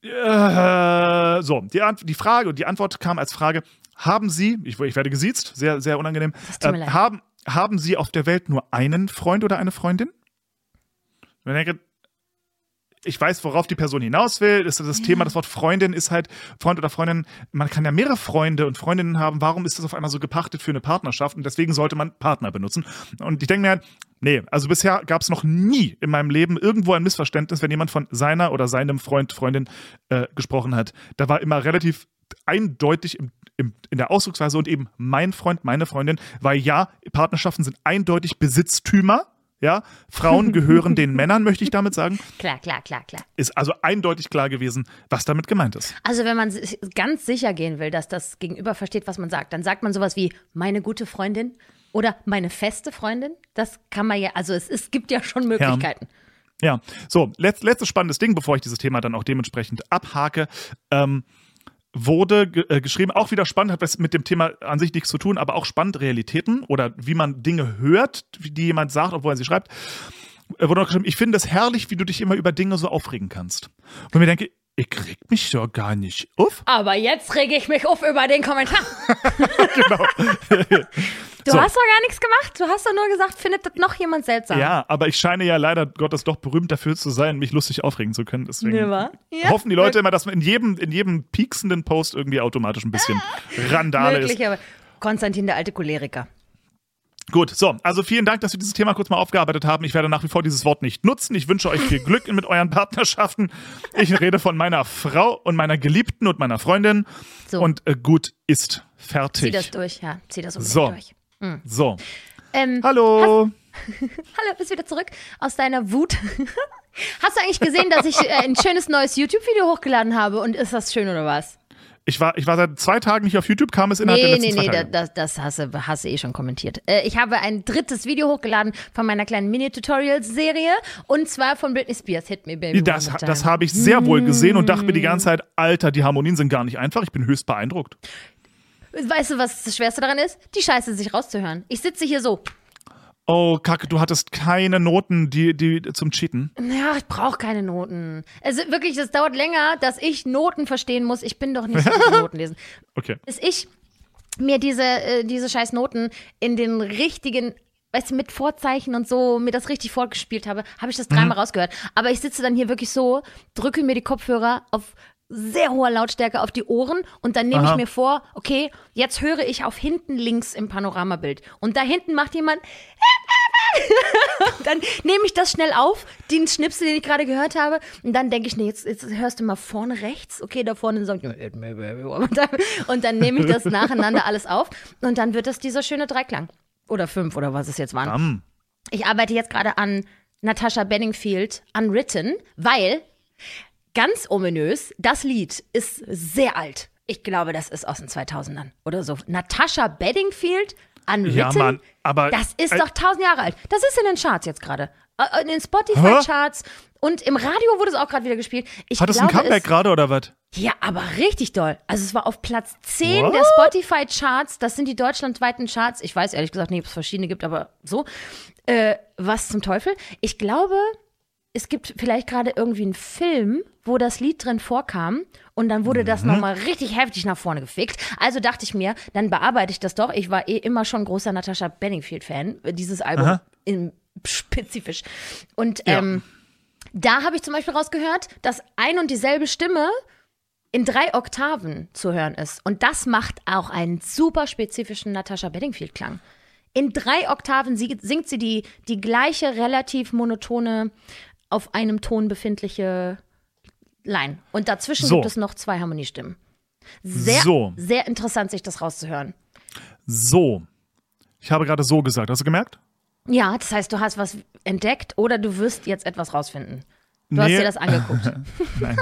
äh, so, die, die Frage und die Antwort kam als Frage, haben Sie, ich, ich werde gesiezt, sehr, sehr unangenehm, leid. haben, haben Sie auf der Welt nur einen Freund oder eine Freundin? Und ich denke, ich weiß, worauf die Person hinaus will. Das, das Thema, das Wort Freundin ist halt, Freund oder Freundin, man kann ja mehrere Freunde und Freundinnen haben. Warum ist das auf einmal so gepachtet für eine Partnerschaft? Und deswegen sollte man Partner benutzen. Und ich denke mir halt, nee, also bisher gab es noch nie in meinem Leben irgendwo ein Missverständnis, wenn jemand von seiner oder seinem Freund, Freundin äh, gesprochen hat. Da war immer relativ eindeutig im, im, in der Ausdrucksweise und eben mein Freund, meine Freundin, weil ja, Partnerschaften sind eindeutig Besitztümer. Ja, Frauen gehören den Männern, möchte ich damit sagen Klar, klar, klar, klar. ist also eindeutig klar gewesen, was damit gemeint ist. Also wenn man sich ganz sicher gehen will, dass das Gegenüber versteht, was man sagt, dann sagt man sowas wie meine gute Freundin oder meine feste Freundin. Das kann man ja, also es, es gibt ja schon Möglichkeiten. Ja, so, letzt, letztes spannendes Ding, bevor ich dieses Thema dann auch dementsprechend abhake. Ähm, wurde äh, geschrieben, auch wieder spannend, hat was mit dem Thema an sich nichts zu tun, aber auch spannend Realitäten oder wie man Dinge hört, wie die jemand sagt, obwohl er sie schreibt. äh, wurde noch geschrieben, ich finde es herrlich, wie du dich immer über Dinge so aufregen kannst. Und mir denke, ich reg mich doch gar nicht auf. Aber jetzt rege ich mich auf über den Kommentar. genau. Du So. hast doch gar nichts gemacht. Du hast doch nur gesagt, findet das noch jemand seltsam. Ja, aber ich scheine ja leider Gottes doch berühmt dafür zu sein, mich lustig aufregen zu können. Deswegen Ne? Ja. hoffen die Leute immer, dass man in jedem, in jedem pieksenden Post irgendwie automatisch ein bisschen Randale ist. Möglich, aber Konstantin, der alte Choleriker. Gut, so, also vielen Dank, dass wir dieses Thema kurz mal aufgearbeitet haben. Ich werde nach wie vor dieses Wort nicht nutzen. Ich wünsche euch viel Glück mit euren Partnerschaften. Ich rede von meiner Frau und meiner Geliebten und meiner Freundin. So. Und äh, gut ist Zieh fertig. das durch, ja. Zieh das So. durch. So, Ähm, hallo. Hallo, bist wieder zurück aus deiner Wut. Hast du eigentlich gesehen, dass ich äh, ein schönes neues YouTube-Video hochgeladen habe? Und ist das schön oder was? Ich war, ich war seit zwei Tagen nicht auf YouTube, kam es innerhalb der Nee, letzten nee, nee, das, das hast, du, hast du eh schon kommentiert. Äh, ich habe ein drittes Video hochgeladen von meiner kleinen Mini-Tutorials-Serie und zwar von Britney Spears, Hit Me Baby. Das, das habe ich sehr wohl gesehen und dachte mir die ganze Zeit, Alter, die Harmonien sind gar nicht einfach. Ich bin höchst beeindruckt. Weißt du, was das Schwerste daran ist? Die Scheiße sich rauszuhören. Ich sitze hier so. Oh, Kacke, du hattest keine Noten, die, die zum Cheaten. Ja, ich brauche keine Noten. Also wirklich, das dauert länger, dass ich Noten verstehen muss. Ich bin doch nicht so gut im Noten lesen. Okay. Bis ich mir diese, äh, diese scheiß Noten in den richtigen, weißt du, mit Vorzeichen und so, mir das richtig vorgespielt habe, habe ich das dreimal rausgehört. Aber ich sitze dann hier wirklich so, drücke mir die Kopfhörer auf sehr hoher Lautstärke auf die Ohren und dann nehme ich mir vor, okay, jetzt höre ich auf hinten links im Panoramabild. Und da hinten macht jemand dann nehme ich das schnell auf, den Schnipsel, den ich gerade gehört habe, und dann denke ich, nee, jetzt, jetzt hörst du mal vorne rechts, okay, da vorne sagt und dann, und dann nehme ich das nacheinander alles auf und dann wird das dieser schöne Dreiklang. Oder fünf oder was es jetzt waren. Bam. Ich arbeite jetzt gerade an Natasha Bedingfield Unwritten, weil, ganz ominös, das Lied ist sehr alt. Ich glaube, das ist aus den 2000ern oder so. Natasha Bedingfield Unwritten. Ja, Mann, aber. Das ist äh, doch tausend Jahre alt. Das ist in den Charts jetzt gerade. Äh, In den Spotify-Charts und im Radio wurde es auch gerade wieder gespielt. Ich Hat es ein Comeback gerade oder was? ja, aber richtig doll. Also es war auf Platz 10 What? der Spotify-Charts. Das sind die deutschlandweiten Charts. Ich weiß ehrlich gesagt nicht, ob es verschiedene gibt, aber so. Äh, was zum Teufel? Ich glaube, es gibt vielleicht gerade irgendwie einen Film, wo das Lied drin vorkam und dann wurde Mhm. das nochmal richtig heftig nach vorne gefickt. Also dachte ich mir, dann bearbeite ich das doch. Ich war eh immer schon großer Natasha Bedingfield-Fan, äh, dieses Album Aha. im, spezifisch. Und Ja. ähm, da habe ich zum Beispiel rausgehört, dass ein und dieselbe Stimme in drei Oktaven zu hören ist. Und das macht auch einen super spezifischen Natasha Bedingfield-Klang. In drei Oktaven singt sie die, die gleiche, relativ monotone, auf einem Ton befindliche Line. Und dazwischen So. gibt es noch zwei Harmoniestimmen. Sehr, So. sehr interessant, sich das rauszuhören. So. Ich habe gerade so gesagt. Hast du gemerkt? Ja, das heißt, du hast was entdeckt oder du wirst jetzt etwas rausfinden. Du hast Nee. dir das angeguckt. Nein.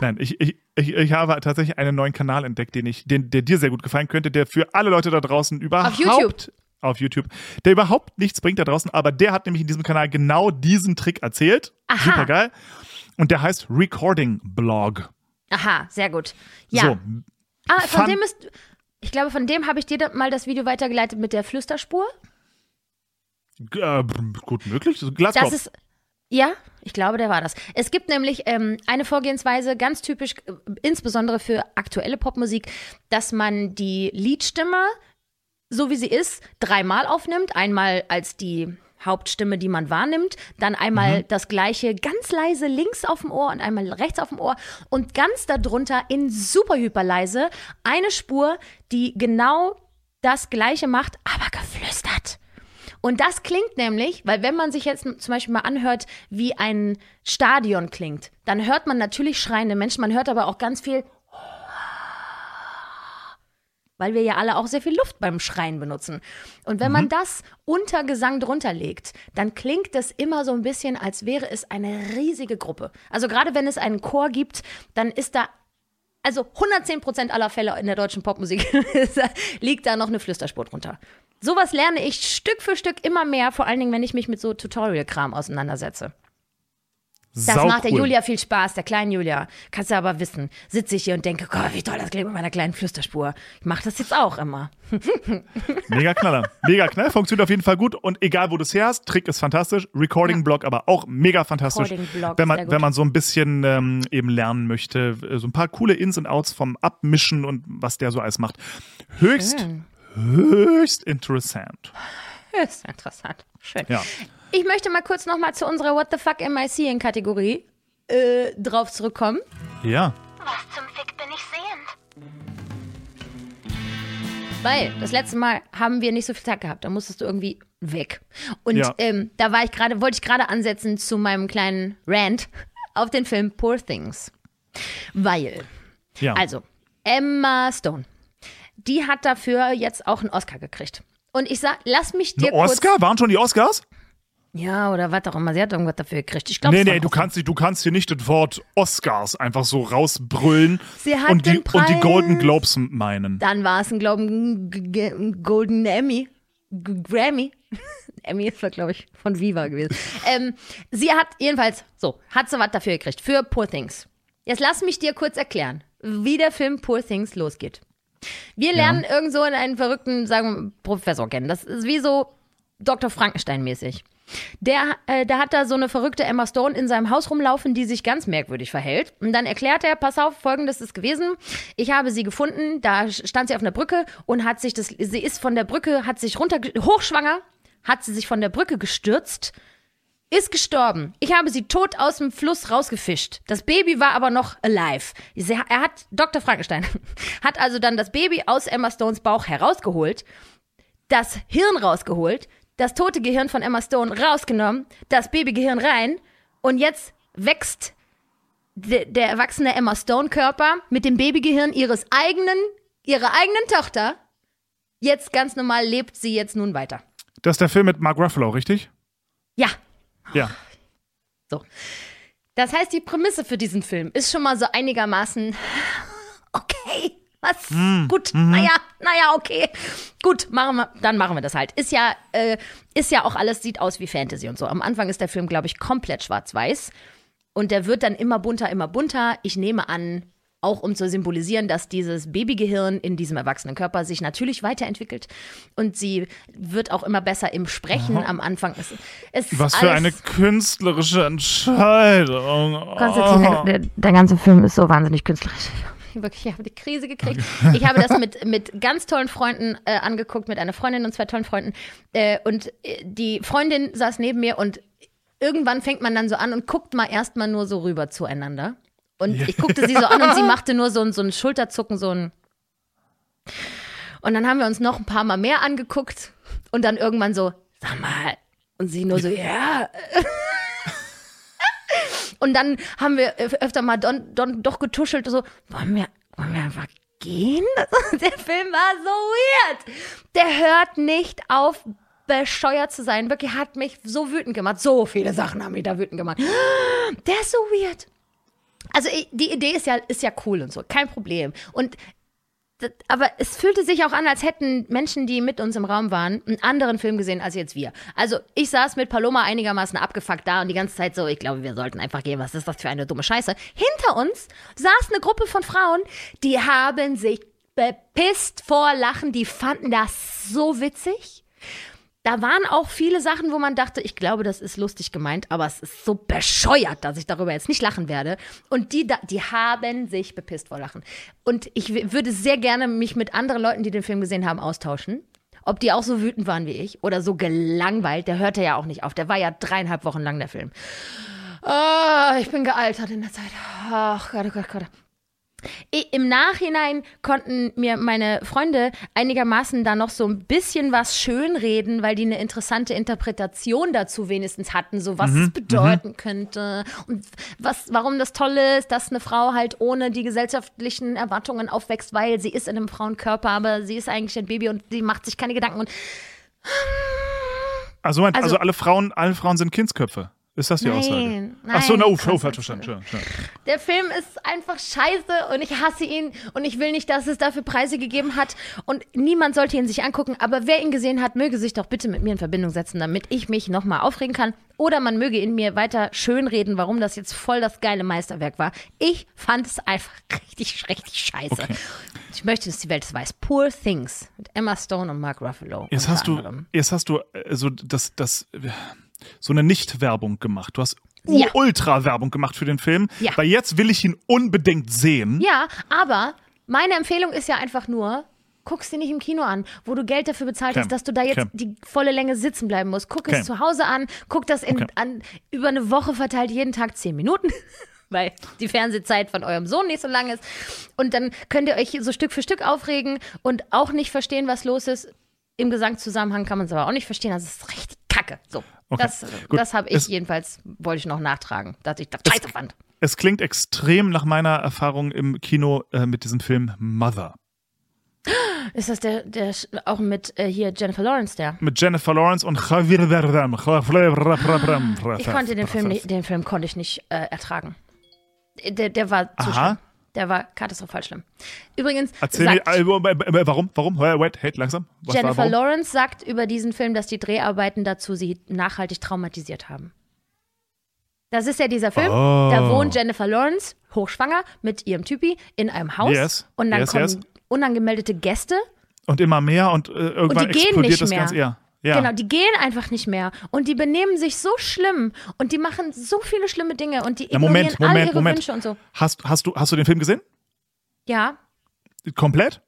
Nein, ich, ich, ich, ich habe tatsächlich einen neuen Kanal entdeckt, den ich, den, der dir sehr gut gefallen könnte, der für alle Leute da draußen überhaupt. Auf YouTube. Der überhaupt nichts bringt da draußen, aber der hat nämlich in diesem Kanal genau diesen Trick erzählt. Aha. Super geil. Und der heißt Recording Blog. Aha, sehr gut. Ja. So, Ah, von Fun- dem ist. Ich glaube, von dem habe ich dir mal das Video weitergeleitet mit der Flüsterspur. äh, gut möglich. Glaskopf. Das ist. Ja, ich glaube, der war das. Es gibt nämlich ähm, eine Vorgehensweise, ganz typisch, äh, insbesondere für aktuelle Popmusik, dass man die Liedstimme, so wie sie ist, dreimal aufnimmt. Einmal als die Hauptstimme, die man wahrnimmt, dann einmal das gleiche ganz leise links auf dem Ohr und einmal rechts auf dem Ohr und ganz darunter in super hyper leise eine Spur, die genau das gleiche macht, aber geflüstert. Und das klingt nämlich, weil wenn man sich jetzt zum Beispiel mal anhört, wie ein Stadion klingt, dann hört man natürlich schreiende Menschen, man hört aber auch ganz viel, weil wir ja alle auch sehr viel Luft beim Schreien benutzen. Und wenn man das unter Gesang drunter legt, dann klingt es immer so ein bisschen, als wäre es eine riesige Gruppe. Also gerade wenn es einen Chor gibt, dann ist da also 110 Prozent aller Fälle in der deutschen Popmusik liegt da noch eine Flüsterspur drunter. Sowas lerne ich Stück für Stück immer mehr, vor allen Dingen, wenn ich mich mit so Tutorial-Kram auseinandersetze. Das Sau macht der cool. Julia viel Spaß, der kleinen Julia. Kannst du aber wissen, sitze ich hier und denke, Gott, wie toll das klingt mit meiner kleinen Flüsterspur. Ich mache das jetzt auch immer. Mega Knaller. Mega Knall. Funktioniert auf jeden Fall gut. Und egal, wo du es her hast, Trick ist fantastisch. Recording-Block aber auch mega fantastisch. Wenn man, wenn man so ein bisschen ähm, eben lernen möchte, äh, so ein paar coole Ins und Outs vom Abmischen und was der so alles macht. Höchst, höchst interessant. Ist interessant. Schön. Ja. Ich möchte mal kurz nochmal zu unserer What the fuck am I seeing Kategorie äh, drauf zurückkommen. Ja. Was zum Fick bin ich sehend? Weil das letzte Mal haben wir nicht so viel Zeit gehabt. Da musstest du irgendwie weg. Und Ja. ähm, da war ich gerade, wollte ich gerade ansetzen zu meinem kleinen Rant auf den Film Poor Things. Weil, Ja. also, Emma Stone, die hat dafür jetzt auch einen Oscar gekriegt. Und ich sag, lass mich dir Ein Oscar? Waren schon die Oscars? Ja, oder was auch immer. Sie hat irgendwas dafür gekriegt. Ich glaube, Nee, nee, du kannst, nicht- du kannst hier nicht das Wort Oscars einfach so rausbrüllen Sie hat und, die, und die Golden Globes meinen. Dann war es ein, glaube ich, ein G- G- ein Golden Emmy. Grammy. Emmy ist, glaube ich, von Viva gewesen. ähm, sie hat jedenfalls, so, hat sie was dafür gekriegt. Für Poor Things. Jetzt lass mich dir kurz erklären, wie der Film Poor Things losgeht. Wir lernen irgend so einen verrückten, sagen wir, Professor kennen. Das ist wie so Dr. Frankenstein-mäßig. Der, äh, der hat da so eine verrückte Emma Stone in seinem Haus rumlaufen, die sich ganz merkwürdig verhält. Und dann erklärt er, pass auf, folgendes ist gewesen. Ich habe sie gefunden, da stand sie auf einer Brücke und hat sich das, sie ist von der Brücke, hat sich runter, hochschwanger, hat sie sich von der Brücke gestürzt, ist gestorben. Ich habe sie tot aus dem Fluss rausgefischt. Das Baby war aber noch alive. Er hat, Dr. Frankenstein, hat also dann das Baby aus Emma Stones Bauch herausgeholt, das Hirn rausgeholt, das tote Gehirn von Emma Stone rausgenommen, das Babygehirn rein und jetzt wächst de, der erwachsene Emma Stone Körper mit dem Babygehirn ihres eigenen, ihrer eigenen Tochter. Jetzt ganz normal lebt sie jetzt nun weiter. Das ist der Film mit Mark Ruffalo, richtig? Ja, Ja. So. Das heißt, die Prämisse für diesen Film ist schon mal so einigermaßen Was? Gut, naja, naja, okay. Gut, machen wir, dann machen wir das halt. Ist ja, äh, ist ja auch alles, sieht aus wie Fantasy und so. Am Anfang ist der Film, glaube ich, komplett schwarz-weiß. Und der wird dann immer bunter, immer bunter. Ich nehme an, auch um zu symbolisieren, dass dieses Babygehirn in diesem erwachsenen Körper sich natürlich weiterentwickelt. Und sie wird auch immer besser im Sprechen am Anfang. Es, es Was für eine künstlerische Entscheidung. Konstantin, Oh. der, der ganze Film ist so wahnsinnig künstlerisch. Wirklich, ich habe die Krise gekriegt. Ich habe das mit, mit ganz tollen Freunden äh, angeguckt, mit einer Freundin und zwei tollen Freunden. Äh, und äh, die Freundin saß neben mir und irgendwann fängt man dann so an und guckt mal erstmal nur so rüber zueinander. Und ich guckte sie so an und sie machte nur so so ein Schulterzucken, so ein. Und dann haben wir uns noch ein paar Mal mehr angeguckt und dann irgendwann so, sag mal. Und sie nur so, ja. Und dann haben wir öf- öfter mal don, don, doch getuschelt, so, wollen wir, wollen wir einfach gehen? Der Film war so weird. Der hört nicht auf, bescheuert zu sein. Wirklich hat mich so wütend gemacht. So viele Sachen haben mich da wütend gemacht. Der ist so weird. Also die Idee ist ja, ist ja cool und so, kein Problem. Und aber es fühlte sich auch an, als hätten Menschen, die mit uns im Raum waren, einen anderen Film gesehen als jetzt wir. Also ich saß mit Paloma einigermaßen abgefuckt da und die ganze Zeit so, ich glaube, wir sollten einfach gehen, was ist das für eine dumme Scheiße. Hinter uns saß eine Gruppe von Frauen, die haben sich bepisst vor Lachen, die fanden das so witzig. Da waren auch viele Sachen, wo man dachte, ich glaube, das ist lustig gemeint, aber es ist so bescheuert, dass ich darüber jetzt nicht lachen werde. Und die, die haben sich bepisst vor Lachen. Und ich würde sehr gerne mich mit anderen Leuten, die den Film gesehen haben, austauschen. Ob die auch so wütend waren wie ich oder so gelangweilt. Der hörte ja auch nicht auf. Der war ja dreieinhalb Wochen lang, der Film. Ah, ich bin gealtert in der Zeit. Ach Gott, oh Gott, oh Gott. Im Nachhinein konnten mir meine Freunde einigermaßen da noch so ein bisschen was schönreden, weil die eine interessante Interpretation dazu wenigstens hatten, so was es bedeuten könnte und was, warum das Tolle ist, dass eine Frau halt ohne die gesellschaftlichen Erwartungen aufwächst, weil sie ist in einem Frauenkörper, aber sie ist eigentlich ein Baby und sie macht sich keine Gedanken und Also, Moment, also, Also- alle Frauen, alle Frauen sind Kindsköpfe. Ist das die Nein, Aussage? nein, Ach so, na, oh, oh, falsch verstanden. Der Film ist einfach scheiße und ich hasse ihn und ich will nicht, dass es dafür Preise gegeben hat und niemand sollte ihn sich angucken, aber wer ihn gesehen hat, möge sich doch bitte mit mir in Verbindung setzen, damit ich mich nochmal aufregen kann oder man möge in mir weiter schönreden, warum das jetzt voll das geile Meisterwerk war. Ich fand es einfach richtig, richtig scheiße. Okay. Ich möchte, dass die Welt es weiß. Poor Things mit Emma Stone und Mark Ruffalo. Jetzt hast du, anderem. jetzt hast du äh, so das, das, äh, so eine Nicht-Werbung gemacht. Du hast Ja. Ultra-Werbung gemacht für den Film. Ja. Weil jetzt will ich ihn unbedingt sehen. Ja, aber meine Empfehlung ist ja einfach nur, guck's dir nicht im Kino an, wo du Geld dafür bezahlt Okay. hast, dass du da jetzt Okay. die volle Länge sitzen bleiben musst. Guck Okay. es zu Hause an, guck das in, Okay. an, über eine Woche verteilt jeden Tag zehn Minuten. Weil die Fernsehzeit von eurem Sohn nicht so lang ist. Und dann könnt ihr euch so Stück für Stück aufregen und auch nicht verstehen, was los ist. Im Gesangszusammenhang kann man es aber auch nicht verstehen. Das ist richtig kacke. So, Okay. das, Gut. das habe ich Es- jedenfalls, wollte ich noch nachtragen, dass ich das scheiße fand. Es klingt extrem nach meiner Erfahrung im Kino äh, mit diesem Film Mother. Ist das der, der auch mit äh, hier Jennifer Lawrence, der? Mit Jennifer Lawrence und Javier Bardem. Ich konnte den Film nicht, den Film konnte ich nicht äh, ertragen. Der, der war zu Aha. Der war katastrophal schlimm. Übrigens Erzähl mir, sagt äh, äh, warum? Warum? Wait, wait, hey, langsam. Was war, Jennifer warum? Lawrence sagt über diesen Film, dass die Dreharbeiten dazu sie nachhaltig traumatisiert haben. Das ist ja dieser Film. Oh. Da wohnt Jennifer Lawrence, hochschwanger, mit ihrem Typi in einem Haus. Yes. Und dann Yes, kommen yes. unangemeldete Gäste. Und immer mehr und äh, irgendwann Und die gehen explodiert nicht das mehr. Ganze. Ja. Ja. Genau, die gehen einfach nicht mehr. Und die benehmen sich so schlimm. Und die machen so viele schlimme Dinge. Und die Na, ignorieren Moment, alle Moment, ihre Moment. Wünsche und so. Hast, hast, du, hast du den Film gesehen? Ja, Komplett?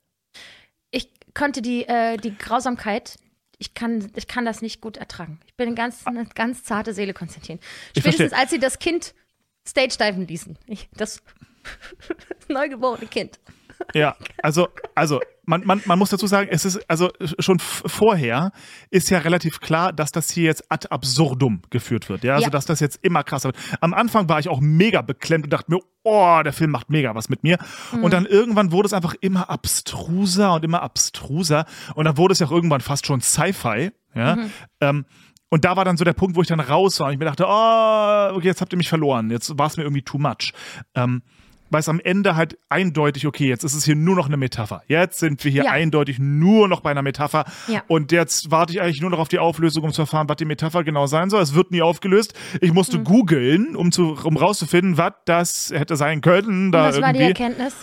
ich konnte die, äh, die Grausamkeit, ich kann, ich kann das nicht gut ertragen. Ich bin eine ganz, eine ganz zarte Seele, Konstantin. Spätestens als sie das Kind stage diven ließen. Ich, das, das neugeborene Kind. Ja, also, also man, man, man muss dazu sagen, es ist, also schon vorher ist ja relativ klar, dass das hier jetzt ad absurdum geführt wird. Ja, also Ja. dass das jetzt immer krasser wird. Am Anfang war ich auch mega beklemmt und dachte mir, oh, der Film macht mega was mit mir. Mhm. Und dann irgendwann wurde es einfach immer abstruser und immer abstruser. Und dann wurde es ja auch irgendwann fast schon Sci-Fi. Ja. Mhm. Ähm, und da war dann so der Punkt, wo ich dann raus war und ich mir dachte, oh, okay, jetzt habt ihr mich verloren. Jetzt war es mir irgendwie too much. Ähm, weil es am Ende halt eindeutig, okay, jetzt ist es hier nur noch eine Metapher. Jetzt sind wir hier Ja. eindeutig nur noch bei einer Metapher. Ja. Und jetzt warte ich eigentlich nur noch auf die Auflösung, um zu erfahren, was die Metapher genau sein soll. Es wird nie aufgelöst. Ich Mhm. musste googeln, um, zu, um rauszufinden, was das hätte sein können. Da Was war die irgendwie. Erkenntnis?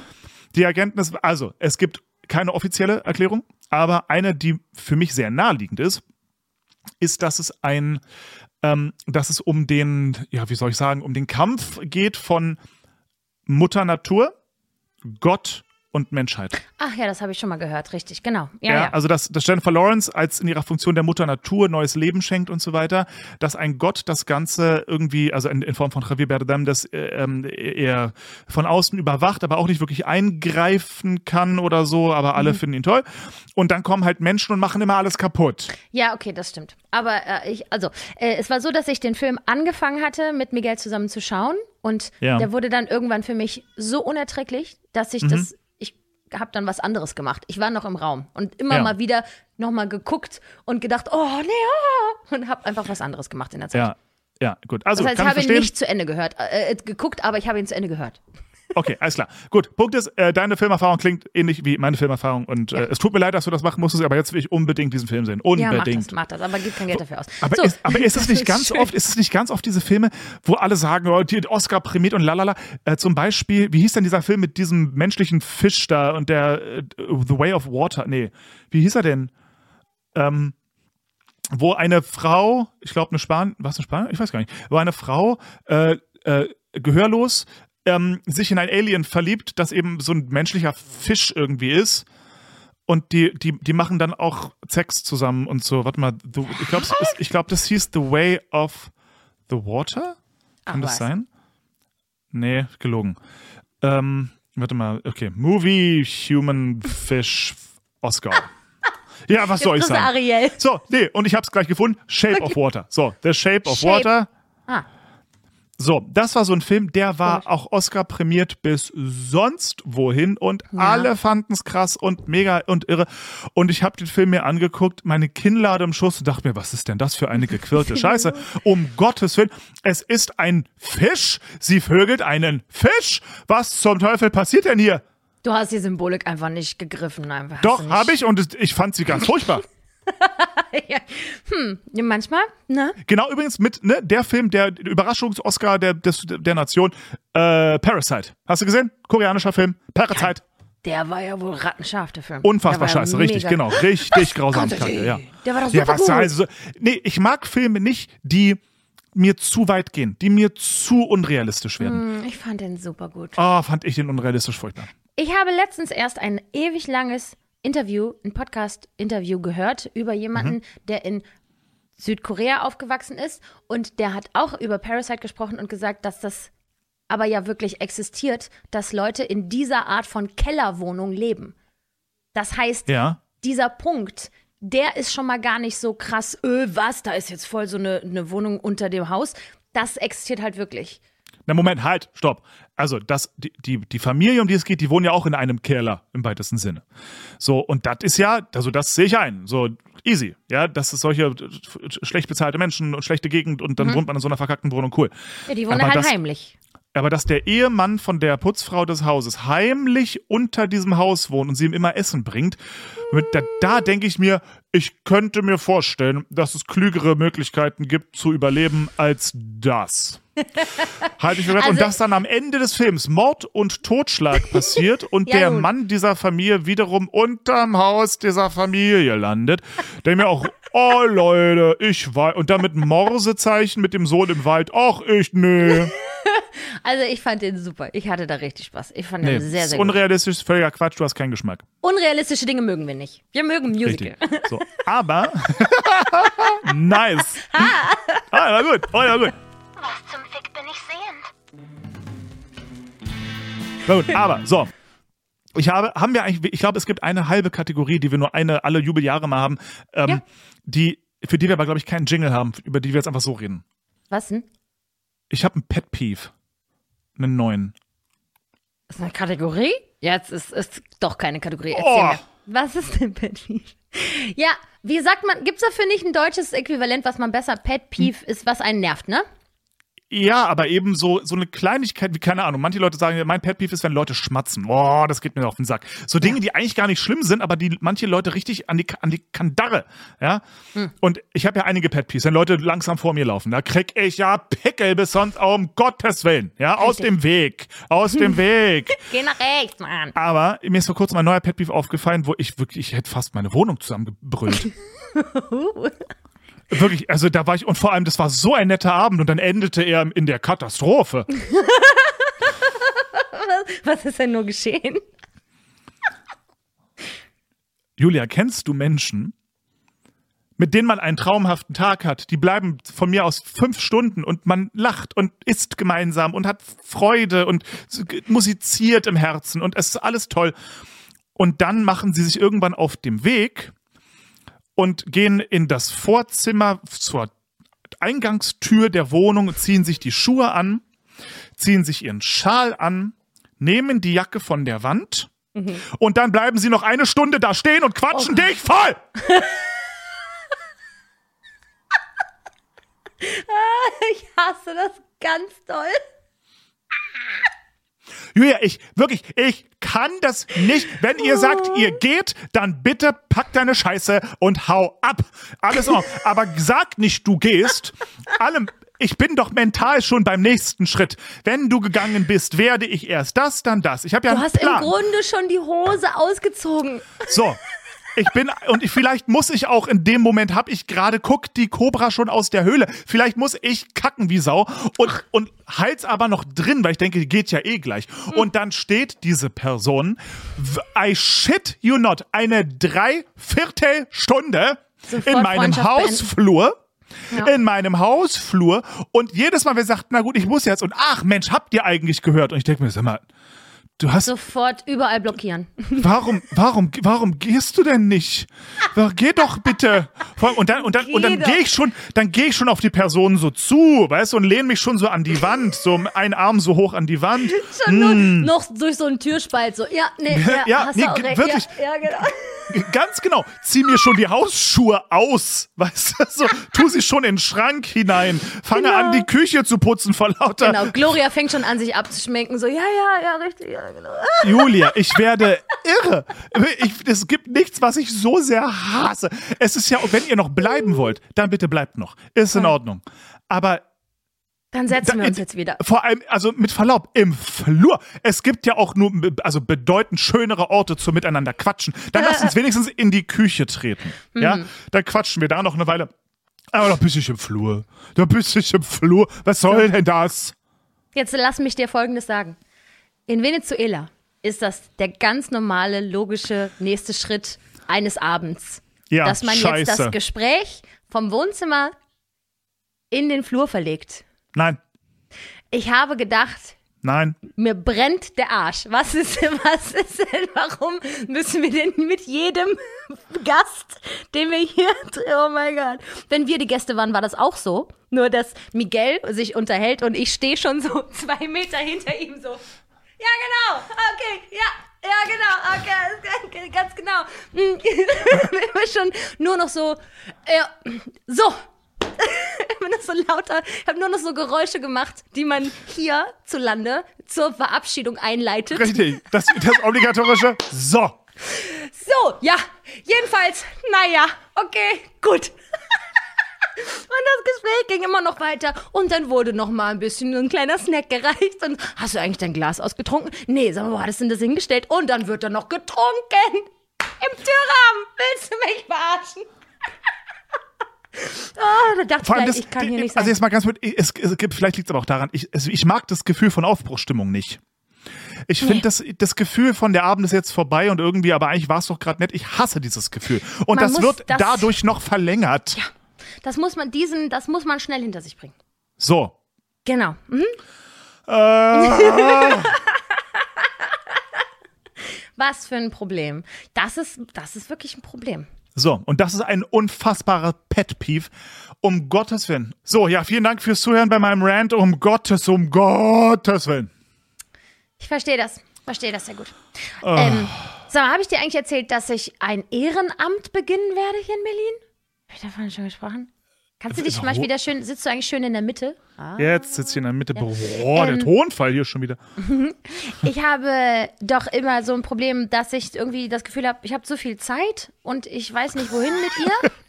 Die Erkenntnis, also es gibt keine offizielle Erklärung, aber eine, die für mich sehr naheliegend ist, ist, dass es ein, ähm, dass es um den, ja, wie soll ich sagen, um den Kampf geht von Mutter Natur, Gott und Menschheit. Ach ja, das habe ich schon mal gehört, richtig, genau. Ja, ja. Also, dass, dass Jennifer Lawrence als in ihrer Funktion der Mutter Natur neues Leben schenkt und so weiter, dass ein Gott das Ganze irgendwie, also in, in Form von Javier Bardem, das äh, ähm, er von außen überwacht, aber auch nicht wirklich eingreifen kann oder so, aber alle finden ihn toll. Und dann kommen halt Menschen und machen immer alles kaputt. Ja, okay, das stimmt. Aber äh, ich, also, äh, es war so, dass ich den Film angefangen hatte, mit Miguel zusammen zu schauen. Und Ja. der wurde dann irgendwann für mich so unerträglich, dass ich das, ich habe dann was anderes gemacht. Ich war noch im Raum und immer Ja. mal wieder nochmal geguckt und gedacht, oh, nee, oh, und habe einfach was anderes gemacht in der Zeit. Ja, ja, gut. Also, das heißt, ich habe ihn nicht zu Ende gehört, äh, äh, geguckt, aber ich habe ihn zu Ende gehört. Okay, alles klar. Gut, Punkt ist, äh, deine Filmerfahrung klingt ähnlich wie meine Filmerfahrung und Ja. äh, es tut mir leid, dass du das machen musstest, aber jetzt will ich unbedingt diesen Film sehen. Ja, mach Unbedingt. das, mach das, aber gib kein Geld dafür aus. Aber, so. ist, aber ist es nicht ganz Schön. oft, ist es nicht ganz oft diese Filme, wo alle sagen, oh, die Oscar prämiert und lalala. Äh, zum Beispiel, wie hieß denn dieser Film mit diesem menschlichen Fisch da und der äh, The Way of Water? Nee, wie hieß er denn? Ähm, wo eine Frau, ich glaube eine Span, was eine Span? Ich weiß gar nicht, wo eine Frau äh, äh, gehörlos ähm, sich in ein Alien verliebt, das eben so ein menschlicher Fisch irgendwie ist. Und die, die, die machen dann auch Sex zusammen und so. Warte mal, the, ich glaube, glaub, das hieß The Way of the Water? Kann Ach, das was. sein? Nee, gelogen. Ähm, warte mal, okay. Movie Human Fish Oscar. Ja, was soll ich Jetzt sagen? Ariel. So, nee, und ich hab's gleich gefunden. Shape of Water. So, The Shape of Shape. Water. Ah, So, das war so ein Film, der war Komisch. auch Oscar prämiert bis sonst wohin und alle fanden es krass und mega und irre. Und ich habe den Film mir angeguckt, meine Kinnlade im Schuss und dachte mir, was ist denn das für eine gequirlte Scheiße? Um Gottes Willen, es ist ein Fisch. Sie vögelt einen Fisch. Was zum Teufel passiert denn hier? Du hast die Symbolik einfach nicht gegriffen. Einfach. Doch, habe ich und ich fand sie ganz furchtbar. ja. Hm, ja, manchmal, ne? Genau, übrigens mit ne, der Film, der Überraschungs-Oscar der, des, der Nation, äh, Parasite. Hast du gesehen? Koreanischer Film. Parasite. Der war ja wohl rattenscharf, der Film. Unfassbar war ja scheiße, richtig, genau. Richtig grausam. Ja. Der war doch Ja, super was gut. also, nee, ich mag Filme nicht, die mir zu weit gehen, die mir zu unrealistisch werden. Hm, Ich fand den super gut. Oh, fand ich den unrealistisch furchtbar. Ich habe letztens erst ein ewig langes Interview, ein Podcast-Interview gehört über jemanden, der in Südkorea aufgewachsen ist und der hat auch über Parasite gesprochen und gesagt, dass das aber ja wirklich existiert, dass Leute in dieser Art von Kellerwohnung leben. Das heißt, Ja. dieser Punkt, der ist schon mal gar nicht so krass, öh, was, da ist jetzt voll so eine, eine Wohnung unter dem Haus. Das existiert halt wirklich. Na, Moment, halt, stopp. Also, das, die, die, die Familie, um die es geht, die wohnen ja auch in einem Keller im weitesten Sinne. So, und das ist ja, also das sehe ich ein. So, easy. Ja, das ist solche äh, schlecht bezahlte Menschen und schlechte Gegend und dann wohnt man in so einer verkackten Wohnung, cool. Ja, die wohnen Aber halt das- heimlich. Aber dass der Ehemann von der Putzfrau des Hauses heimlich unter diesem Haus wohnt und sie ihm immer Essen bringt, da, da denke ich mir, ich könnte mir vorstellen, dass es klügere Möglichkeiten gibt zu überleben als das. Halte ich für Also- und dass dann am Ende des Films Mord und Totschlag passiert und Ja, der gut. Mann dieser Familie wiederum unterm Haus dieser Familie landet, der mir auch, oh Leute, ich weiß, und dann mit Morsezeichen mit dem Sohn im Wald, ach ich, nee. Also ich fand den super. Ich hatte da richtig Spaß. Ich fand Nee, den sehr, sehr gut. unrealistisch, völliger Quatsch, du hast keinen Geschmack. Unrealistische Dinge mögen wir nicht. Wir mögen Musical. Richtig. So, aber nice. Ah, war gut, oh, ja, gut. Was zum Fick bin ich sehend? War gut. Aber so. Ich habe, haben wir eigentlich, ich glaube, es gibt eine halbe Kategorie, die wir nur eine alle Jubeljahre mal haben, ähm, Ja. die, für die wir aber, glaube ich, keinen Jingle haben, über die wir jetzt einfach so reden. Was denn? Ich habe einen Pet Peeve. Einen neuen. Ist eine Kategorie? Jetzt ist ist doch keine Kategorie. Erzähl Oh. mir. Was ist denn Pet Peeve? Ja, wie sagt man, gibt's dafür nicht ein deutsches Äquivalent, was man besser Pet Peeve ist, was einen nervt, ne? Ja, aber eben so, so eine Kleinigkeit wie, keine Ahnung, manche Leute sagen, mein Pet Peeve ist, wenn Leute schmatzen. Boah, das geht mir auf den Sack. So Dinge, die eigentlich gar nicht schlimm sind, aber die manche Leute richtig an die, an die Kandare, ja. Und ich habe ja einige Pet Peeves, wenn Leute langsam vor mir laufen, da krieg ich ja Pickel bis sonst, um Gottes Willen, ja, aus Richtig. dem Weg, aus dem Weg. Geh nach rechts, Mann. Aber mir ist vor kurzem ein neuer Pet Peeve aufgefallen, wo ich wirklich, ich hätte fast meine Wohnung zusammengebrüllt. Wirklich, also da war ich, und vor allem, das war so ein netter Abend und dann endete er in der Katastrophe. Was ist denn nur geschehen? Julia, kennst du Menschen, mit denen man einen traumhaften Tag hat? Die bleiben von mir aus fünf Stunden und man lacht und isst gemeinsam und hat Freude und musiziert im Herzen und es ist alles toll. Und dann machen sie sich irgendwann auf dem Weg und gehen in das Vorzimmer zur Eingangstür der Wohnung, ziehen sich die Schuhe an, ziehen sich ihren Schal an, nehmen die Jacke von der Wand und dann bleiben sie noch eine Stunde da stehen und quatschen dich voll. Ich hasse das ganz doll. Julia, ich, wirklich, ich kann das nicht. Wenn ihr sagt, ihr geht, dann bitte pack deine Scheiße und hau ab. Alles auch. Aber sag nicht, du gehst. Allem, ich bin doch mental schon beim nächsten Schritt. Wenn du gegangen bist, werde ich erst das, dann das. Ich habe ja Du einen hast Plan. im Grunde schon die Hose ausgezogen. So. Ich bin, und ich, vielleicht muss ich auch in dem Moment, hab ich gerade, guckt die Cobra schon aus der Höhle. Vielleicht muss ich kacken wie Sau und, und halt's aber noch drin, weil ich denke, die geht ja eh gleich. Und dann steht diese Person, I shit you not, eine Dreiviertelstunde in meinem Hausflur. Ja. In meinem Hausflur und jedes Mal, wir sagten, na gut, ich muss jetzt und ach Mensch, habt ihr eigentlich gehört? Und ich denke mir, sag mal, Du hast, Sofort überall blockieren. warum, warum, warum gehst du denn nicht? Geh doch bitte. Und dann, und dann, und dann Geh gehe ich schon, dann gehe ich schon auf die Person so zu, weißt du, und lehne mich schon so an die Wand, so einen Arm so hoch an die Wand. Schon nur noch durch so einen Türspalt. So, ja, nee, ja, Ja, hast nee, auch recht. wirklich. Ja, ja, genau. Ganz genau. Zieh mir schon die Hausschuhe aus, weißt du, so, tu sie schon in den Schrank hinein. Fange Genau. an, die Küche zu putzen vor lauter. Genau, Gloria fängt schon an, sich abzuschminken. So, ja, ja, ja, richtig, ja, genau. Julia, ich werde irre. Ich, es gibt nichts, was ich so sehr hasse. Es ist ja, wenn ihr noch bleiben wollt, dann bitte bleibt noch. Ist in Ordnung. Aber Dann setzen wir uns jetzt wieder. vor allem, also mit Verlaub, im Flur. Es gibt ja auch nur, also bedeutend schönere Orte zum Miteinander quatschen. Dann lasst uns wenigstens in die Küche treten. Ja, dann quatschen wir da noch eine Weile. Aber da bist ich im Flur. Da bist ich im Flur. Was soll denn das? Jetzt lass mich dir Folgendes sagen. In Venezuela ist das der ganz normale, logische nächste Schritt eines Abends. Ja, dass man scheiße. jetzt das Gespräch vom Wohnzimmer in den Flur verlegt. Nein, Ich habe gedacht, nein. mir brennt der Arsch. Was ist, was ist denn, warum müssen wir denn mit jedem Gast, den wir hier, oh mein Gott. Wenn wir die Gäste waren, war das auch so. Nur, dass Miguel sich unterhält und ich stehe schon so zwei Meter hinter ihm so. Ja, genau, okay, ja, ja, genau, okay, ganz genau. Immer schon nur noch so, ja, so. Immer noch so lauter. Ich habe nur noch so Geräusche gemacht, die man hier zu Lande zur Verabschiedung einleitet. Richtig. Das, das obligatorische. So. So, ja, jedenfalls, naja, okay, gut. Und das Gespräch ging immer noch weiter und dann wurde noch mal ein bisschen ein kleiner Snack gereicht und hast du eigentlich dein Glas ausgetrunken? Nee, sag mal, wo hattest du denn das hingestellt? Und dann wird da noch getrunken. Im Türrahmen. Willst du mich verarschen? oh, da dachte Vor allem ich, das, ich kann hier nicht sein. also jetzt mal ganz kurz, es, es gibt, vielleicht liegt es aber auch daran, ich, also ich mag das Gefühl von Aufbruchstimmung nicht. Ich finde, Nee. das, das Gefühl von der Abend ist jetzt vorbei und irgendwie, aber eigentlich war es doch gerade nett. Ich hasse dieses Gefühl. Und Man das wird das- dadurch noch verlängert. Das muss man diesen, das muss man schnell hinter sich bringen. So. Genau. Mhm. Äh, Was für ein Problem. Das ist, das ist wirklich ein Problem. so, und das ist ein unfassbarer Pet-Peeve. Um Gottes Willen. So, ja, vielen Dank fürs Zuhören bei meinem Rant. Um Gottes, um Gottes Willen. Ich verstehe das. Verstehe das sehr gut. Oh. Ähm, sag mal, habe ich dir eigentlich erzählt, dass ich ein Ehrenamt beginnen werde hier in Berlin? Habe ich davon schon gesprochen? Kannst du dich mal wieder schön, sitzt du eigentlich schön in der Mitte? Ah. Jetzt sitzt hier in der Mitte. Boah, der Ähm, Tonfall hier schon wieder. Ich habe doch immer so ein Problem, dass ich irgendwie das Gefühl habe, ich habe zu viel Zeit und ich weiß nicht, wohin mit ihr.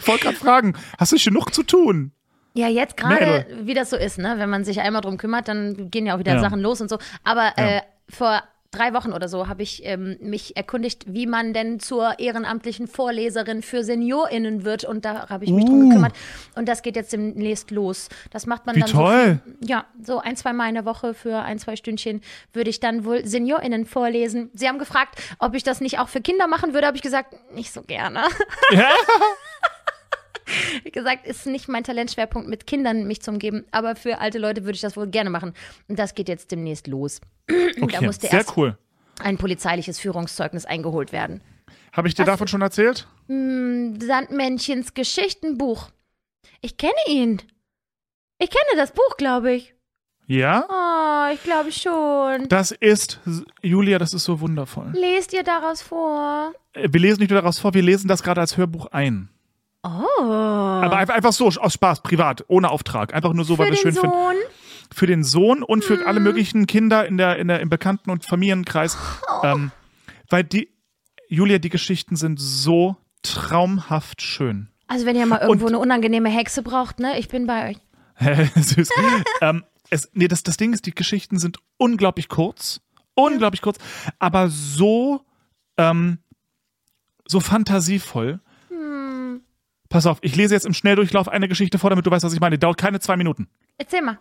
Ich wollte gerade fragen, hast du genug zu tun? Ja, jetzt gerade, wie das so ist, ne? Wenn man sich einmal drum kümmert, dann gehen ja auch wieder Ja. Sachen los und so. Aber äh, vor drei Wochen oder so habe ich ähm, mich erkundigt, wie man denn zur ehrenamtlichen Vorleserin für SeniorInnen wird. Und da habe ich mich drum Uh. gekümmert. Und das geht jetzt demnächst los. Das macht man Wie dann toll. so. Ja, so ein, zwei Mal in der Woche für ein, zwei Stündchen würde ich dann wohl SeniorInnen vorlesen. Sie haben gefragt, ob ich das nicht auch für Kinder machen würde. Habe ich gesagt, nicht so gerne. Ja? Wie gesagt, ist nicht mein Talentschwerpunkt, mit Kindern mich zu umgeben, aber für alte Leute würde ich das wohl gerne machen. Und das geht jetzt demnächst los. da Okay, musste sehr erst cool. ein polizeiliches Führungszeugnis eingeholt werden. Habe ich dir davon schon erzählt? Sandmännchens Geschichtenbuch. Ich kenne ihn. Ich kenne das Buch, glaube ich. Ja? Oh, ich glaube schon. Das ist, Julia, das ist so wundervoll. Lest ihr daraus vor? Äh, Wir lesen nicht nur daraus vor, wir lesen das gerade als Hörbuch ein. Oh. Aber einfach, so, aus Spaß, privat, ohne Auftrag. Einfach nur so, weil wir den schön finden. Sohn? Für den Sohn und für alle möglichen Kinder in der, in der, im Bekannten- und Familienkreis. Ähm, weil die, Julia, die Geschichten sind so traumhaft schön. Also wenn ihr mal irgendwo Und- eine unangenehme Hexe braucht, ne? Ich bin bei euch. Süß. ähm, es, nee, das, das Ding ist, die Geschichten sind unglaublich kurz. Unglaublich kurz. Aber so, ähm, so fantasievoll. Pass auf, ich lese jetzt im Schnelldurchlauf eine Geschichte vor, damit du weißt, was ich meine. Die dauert keine zwei Minuten. Erzähl mal.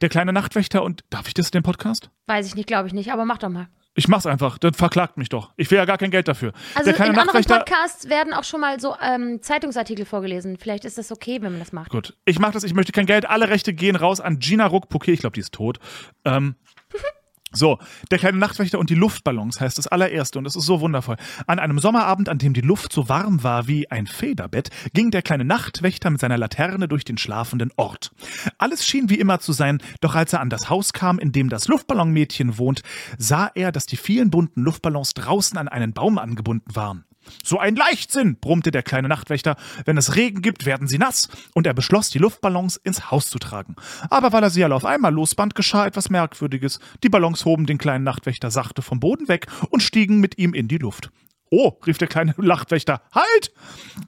Der kleine Nachtwächter und darf ich das in dem Podcast? Weiß ich nicht, glaube ich nicht, aber mach doch mal. Ich mach's einfach, dann verklagt mich doch. Ich will ja gar kein Geld dafür. Also in anderen. Podcasts werden auch schon mal so ähm, Zeitungsartikel vorgelesen. Vielleicht ist das okay, wenn man das macht. Gut, ich mach das, ich möchte kein Geld. Alle Rechte gehen raus an Gina Ruck. Okay, ich glaube, die ist tot. Ähm, So, der kleine Nachtwächter und die Luftballons heißt das allererste und es ist so wundervoll. An einem Sommerabend, an dem die Luft so warm war wie ein Federbett, ging der kleine Nachtwächter mit seiner Laterne durch den schlafenden Ort. Alles schien wie immer zu sein, doch als er an das Haus kam, in dem das Luftballonmädchen wohnt, sah er, dass die vielen bunten Luftballons draußen an einen Baum angebunden waren. So ein Leichtsinn, brummte der kleine Nachtwächter. Wenn es Regen gibt, werden sie nass. Und er beschloss, die Luftballons ins Haus zu tragen. Aber weil er sie alle auf einmal losband, geschah etwas Merkwürdiges. Die Ballons hoben den kleinen Nachtwächter sachte vom Boden weg und stiegen mit ihm in die Luft. Oh, rief der kleine Nachtwächter, halt!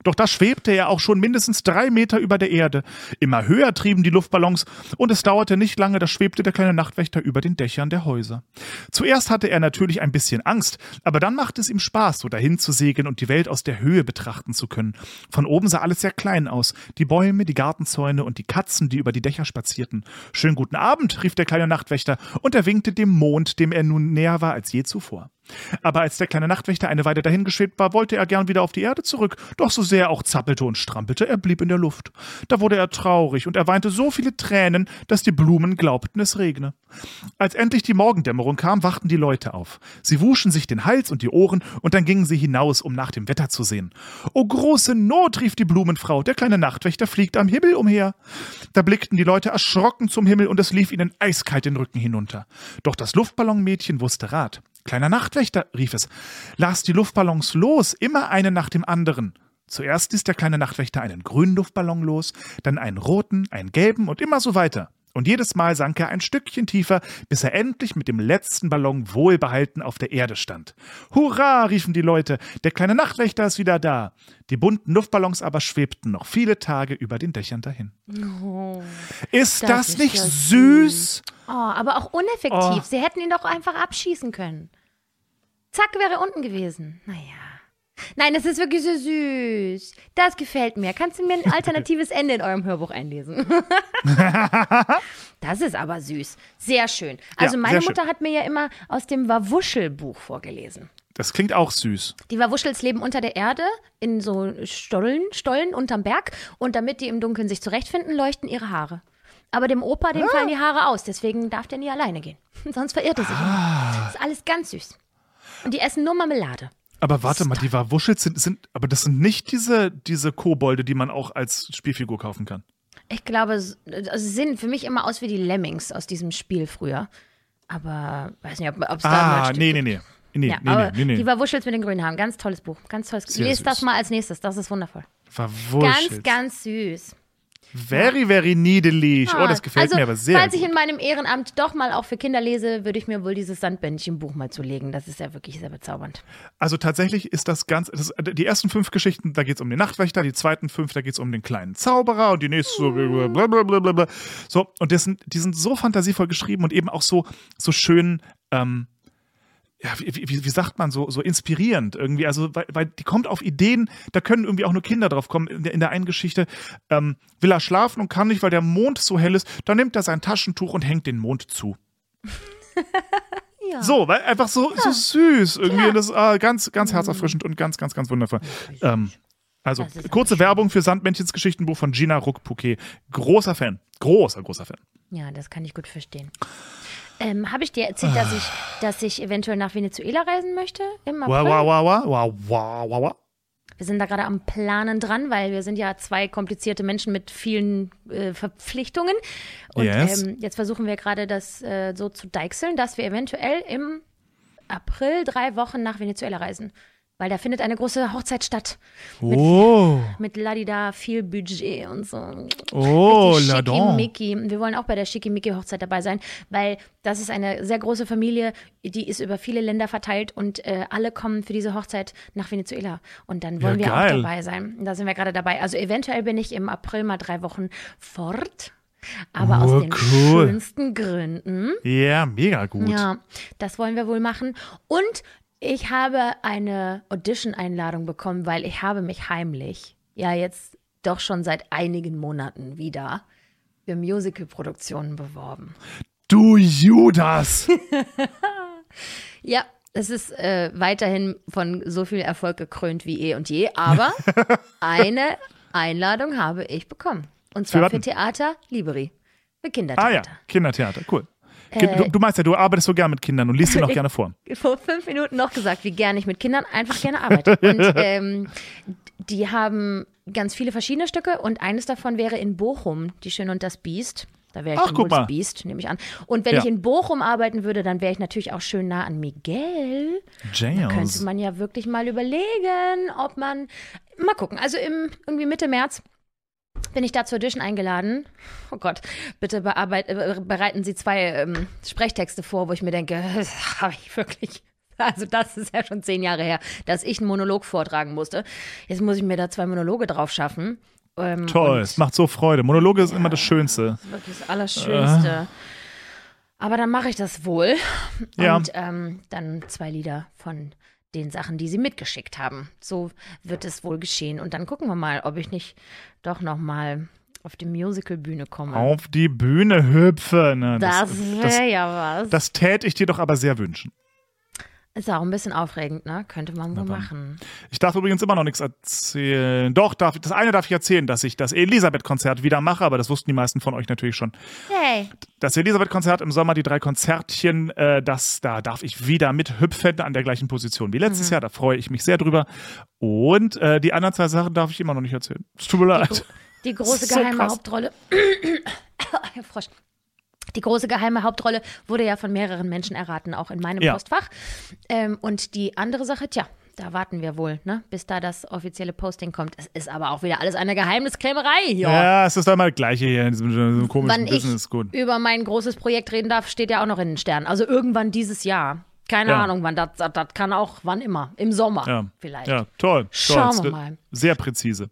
Doch da schwebte er auch schon mindestens drei Meter über der Erde. Immer höher trieben die Luftballons, und es dauerte nicht lange, da schwebte der kleine Nachtwächter über den Dächern der Häuser. Zuerst hatte er natürlich ein bisschen Angst, aber dann machte es ihm Spaß, so dahin zu segeln und die Welt aus der Höhe betrachten zu können. Von oben sah alles sehr klein aus. Die Bäume, die Gartenzäune und die Katzen, die über die Dächer spazierten. Schönen guten Abend, rief der kleine Nachtwächter, und er winkte dem Mond, dem er nun näher war als je zuvor. Aber als der kleine Nachtwächter eine Weile dahingeschwebt war, wollte er gern wieder auf die Erde zurück. Doch so sehr er auch zappelte und strampelte, er blieb in der Luft. Da wurde er traurig und er weinte so viele Tränen, dass die Blumen glaubten, es regne. Als endlich die Morgendämmerung kam, wachten die Leute auf. Sie wuschen sich den Hals und die Ohren und dann gingen sie hinaus, um nach dem Wetter zu sehen. Oh große Not, rief die Blumenfrau, der kleine Nachtwächter fliegt am Himmel umher. Da blickten die Leute erschrocken zum Himmel und es lief ihnen eiskalt den Rücken hinunter. Doch das Luftballonmädchen wusste Rat. Kleiner Nachtwächter, rief es, lass die Luftballons los, immer einen nach dem anderen. Zuerst ließ der kleine Nachtwächter einen grünen Luftballon los, dann einen roten, einen gelben und immer so weiter. Und jedes Mal sank er ein Stückchen tiefer, bis er endlich mit dem letzten Ballon wohlbehalten auf der Erde stand. Hurra, riefen die Leute, der kleine Nachtwächter ist wieder da. Die bunten Luftballons aber schwebten noch viele Tage über den Dächern dahin. Oh, Ist das, Das ist nicht ja süß? Oh, aber auch uneffektiv. Oh. Sie hätten ihn doch einfach abschießen können. Zack, wäre er unten gewesen. Naja. Nein, das ist wirklich so süß. Das gefällt mir. Kannst du mir ein alternatives Ende in eurem Hörbuch einlesen? das ist aber süß. Sehr schön. Also Ja, meine sehr schön. Mutter hat mir ja immer aus dem Wawuschel-Buch vorgelesen. Das klingt auch süß. Die Wawuschels leben unter der Erde in so Stollen, Stollen unterm Berg und damit die im Dunkeln sich zurechtfinden, leuchten ihre Haare. Aber dem Opa, Ah. dem fallen die Haare aus, deswegen darf der nie alleine gehen. Sonst verirrt er sich Ah. ist alles ganz süß. Und die essen nur Marmelade. Aber warte mal, die Wawuschels sind, sind, aber das sind nicht diese, diese Kobolde, die man auch als Spielfigur kaufen kann. Ich glaube, also sie sehen für mich immer aus wie die Lemmings aus diesem Spiel früher. Aber weiß nicht, ob es da Ah, nee, nee, nee. Nee, Ja, nee, aber nee, nee, die. Wawuschels mit den grünen Haaren, ganz tolles Buch, ganz tolles. Sehr Lest das mal als nächstes, das ist wundervoll. Wawuschels. Ganz, ganz süß. Very, very niedlich. Oh, das gefällt also, mir aber sehr. Falls ich in meinem Ehrenamt doch mal auch für Kinder lese, würde ich mir wohl dieses Sandbändchenbuch mal zulegen. Das ist ja wirklich sehr bezaubernd. Also tatsächlich ist das ganz, das, die ersten fünf Geschichten, da geht es um den Nachtwächter, die zweiten fünf, da geht es um den kleinen Zauberer und die nächste so blablabla. So, und das sind, die sind so fantasievoll geschrieben und eben auch so, so schön, ähm, ja, wie, wie, wie sagt man, so, so inspirierend irgendwie. Also, weil, weil die kommt auf Ideen, da können irgendwie auch nur Kinder drauf kommen. In der, in der einen Geschichte ähm, will er schlafen und kann nicht, weil der Mond so hell ist. Dann nimmt er sein Taschentuch und hängt den Mond zu. Ja. So, weil einfach so, so süß irgendwie. Und das ist ah, ganz, ganz herzerfrischend und ganz, ganz, ganz wundervoll. Ähm, also, kurze Werbung für Sandmännchens Geschichtenbuch von Gina Ruckpuquet. Großer Fan. Großer, großer Fan. Ja, das kann ich gut verstehen. Ähm, Habe ich dir erzählt, dass ich, dass ich eventuell nach Venezuela reisen möchte im April? Wow, wow, wow, wow, wow, wow, wow. Wir sind da gerade am Planen dran, weil wir sind ja zwei komplizierte Menschen mit vielen äh, Verpflichtungen. Und Yes. ähm, jetzt versuchen wir gerade das äh, so zu deichseln, dass wir eventuell im April drei Wochen nach Venezuela reisen. Weil da findet eine große Hochzeit statt. Mit, Oh, mit Ladida, viel Budget und so. oh, Richtig la don. Schickimicki. Wir wollen auch bei der Schickimicki-Hochzeit dabei sein, weil das ist eine sehr große Familie, die ist über viele Länder verteilt und äh, alle kommen für diese Hochzeit nach Venezuela. Und dann wollen Ja, wir geil. auch dabei sein. Da sind wir gerade dabei. Also eventuell bin ich im April mal drei Wochen fort. Aber Oh, aus den cool. schönsten Gründen. Ja, mega gut. Ja, das wollen wir wohl machen. Und ich habe eine Audition-Einladung bekommen, weil ich habe mich heimlich, ja jetzt doch schon seit einigen Monaten wieder, für Musical-Produktionen beworben. Du Judas! Ja, es ist äh, weiterhin von so viel Erfolg gekrönt wie eh und je, aber eine Einladung habe ich bekommen. Und zwar Für für? Theater Liberi. Für ah Kindertheater. ja, Kindertheater, cool. Ge- Du, du meinst ja, du arbeitest so gern mit Kindern und liest sie noch gerne vor. vor fünf Minuten noch gesagt, wie gerne ich mit Kindern einfach gerne arbeite. Und ähm, die haben ganz viele verschiedene Stücke und eines davon wäre in Bochum, Die Schöne und das Biest. Da wäre ich Ach, guck mal. Biest, nehme ich an. Und wenn Ja. ich in Bochum arbeiten würde, dann wäre ich natürlich auch schön nah an Miguel. Könnte Jails. man ja wirklich mal überlegen, ob man. Mal gucken. Also im irgendwie Mitte März bin ich da zur Audition eingeladen. Oh Gott, bitte bearbeit, äh, bereiten Sie zwei ähm, Sprechtexte vor, wo ich mir denke, das habe ich wirklich. Also das ist ja schon zehn Jahre her, dass ich einen Monolog vortragen musste. Jetzt muss ich mir da zwei Monologe drauf schaffen. Ähm, Toll, es macht so Freude. Monologe ist immer das Schönste. wirklich das Allerschönste. Aber dann mache ich das wohl. Ja. Und ähm, dann zwei Lieder von den Sachen, die sie mitgeschickt haben. So wird es wohl geschehen. Und dann gucken wir mal, ob ich nicht doch noch mal auf die Musicalbühne komme. Auf die Bühne hüpfen. Ne? das das, wäre ja was. das täte ich dir doch aber sehr wünschen. Ist auch ein bisschen aufregend, ne? Könnte man wohl machen. Ich darf übrigens immer noch nichts erzählen. Doch, darf, das eine darf ich erzählen, dass ich das Elisabeth-Konzert wieder mache, aber das wussten die meisten von euch natürlich schon. Hey, Das Elisabeth-Konzert im Sommer, die drei Konzertchen, äh, das, da darf ich wieder mit hüpfen an der gleichen Position wie Mhm. letztes Jahr. Da freue ich mich sehr drüber. Und äh, die anderen zwei Sachen darf ich immer noch nicht erzählen. Es tut mir leid. die große So geheime krass. Hauptrolle. Herr Frosch. Die große geheime Hauptrolle wurde ja von mehreren Menschen erraten, auch in meinem Ja. Postfach. Ähm, und die andere Sache, tja, da warten wir wohl, ne, bis da das offizielle Posting kommt. Es ist aber auch wieder alles eine Geheimniskrämerei hier. Ja, es ist immer das Gleiche hier in diesem, diesem komischen Wann ich Business. Gut. über mein großes Projekt reden darf, steht ja auch noch in den Sternen. Also irgendwann dieses Jahr. Keine Ja. Ahnung, wann das, das, das kann auch, wann immer. Im Sommer Ja. vielleicht. Ja, toll. toll. Schauen wir mal. Sehr präzise.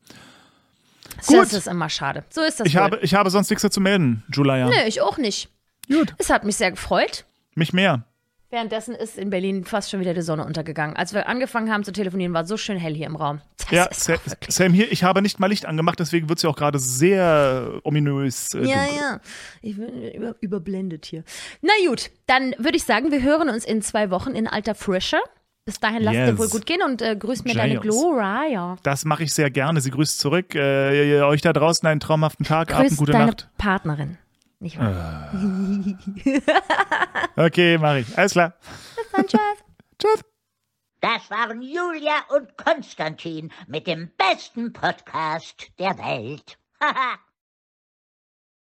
Das gut. ist immer schade. So ist das Ich wohl. habe, ich habe sonst nichts mehr zu melden, Julia. Nö, ich auch nicht. Gut. Es hat mich sehr gefreut. Mich mehr. Währenddessen ist in Berlin fast schon wieder die Sonne untergegangen. Als wir angefangen haben zu telefonieren, war es so schön hell hier im Raum. Das Ja, ist Sa auch wirklich. Sam hier, ich habe nicht mal Licht angemacht, deswegen wird es ja auch gerade sehr ominös. Äh, Ja, dunkel. ja. Ich bin über, überblendet hier. Na gut, dann würde ich sagen, wir hören uns in zwei Wochen in alter Frische. Bis dahin lasst Yes. dir wohl gut gehen und äh, grüß mir deine Giles. Gloria. Das mache ich sehr gerne. Sie grüßt zurück. Äh, euch da draußen einen traumhaften Tag, Abend, Grüß gute deine Nacht. Partnerin. Nicht wahr? Okay, mache ich. Alles klar. Dann tschüss. Tschüss. Das waren Julia und Konstantin mit dem besten Podcast der Welt. Haha.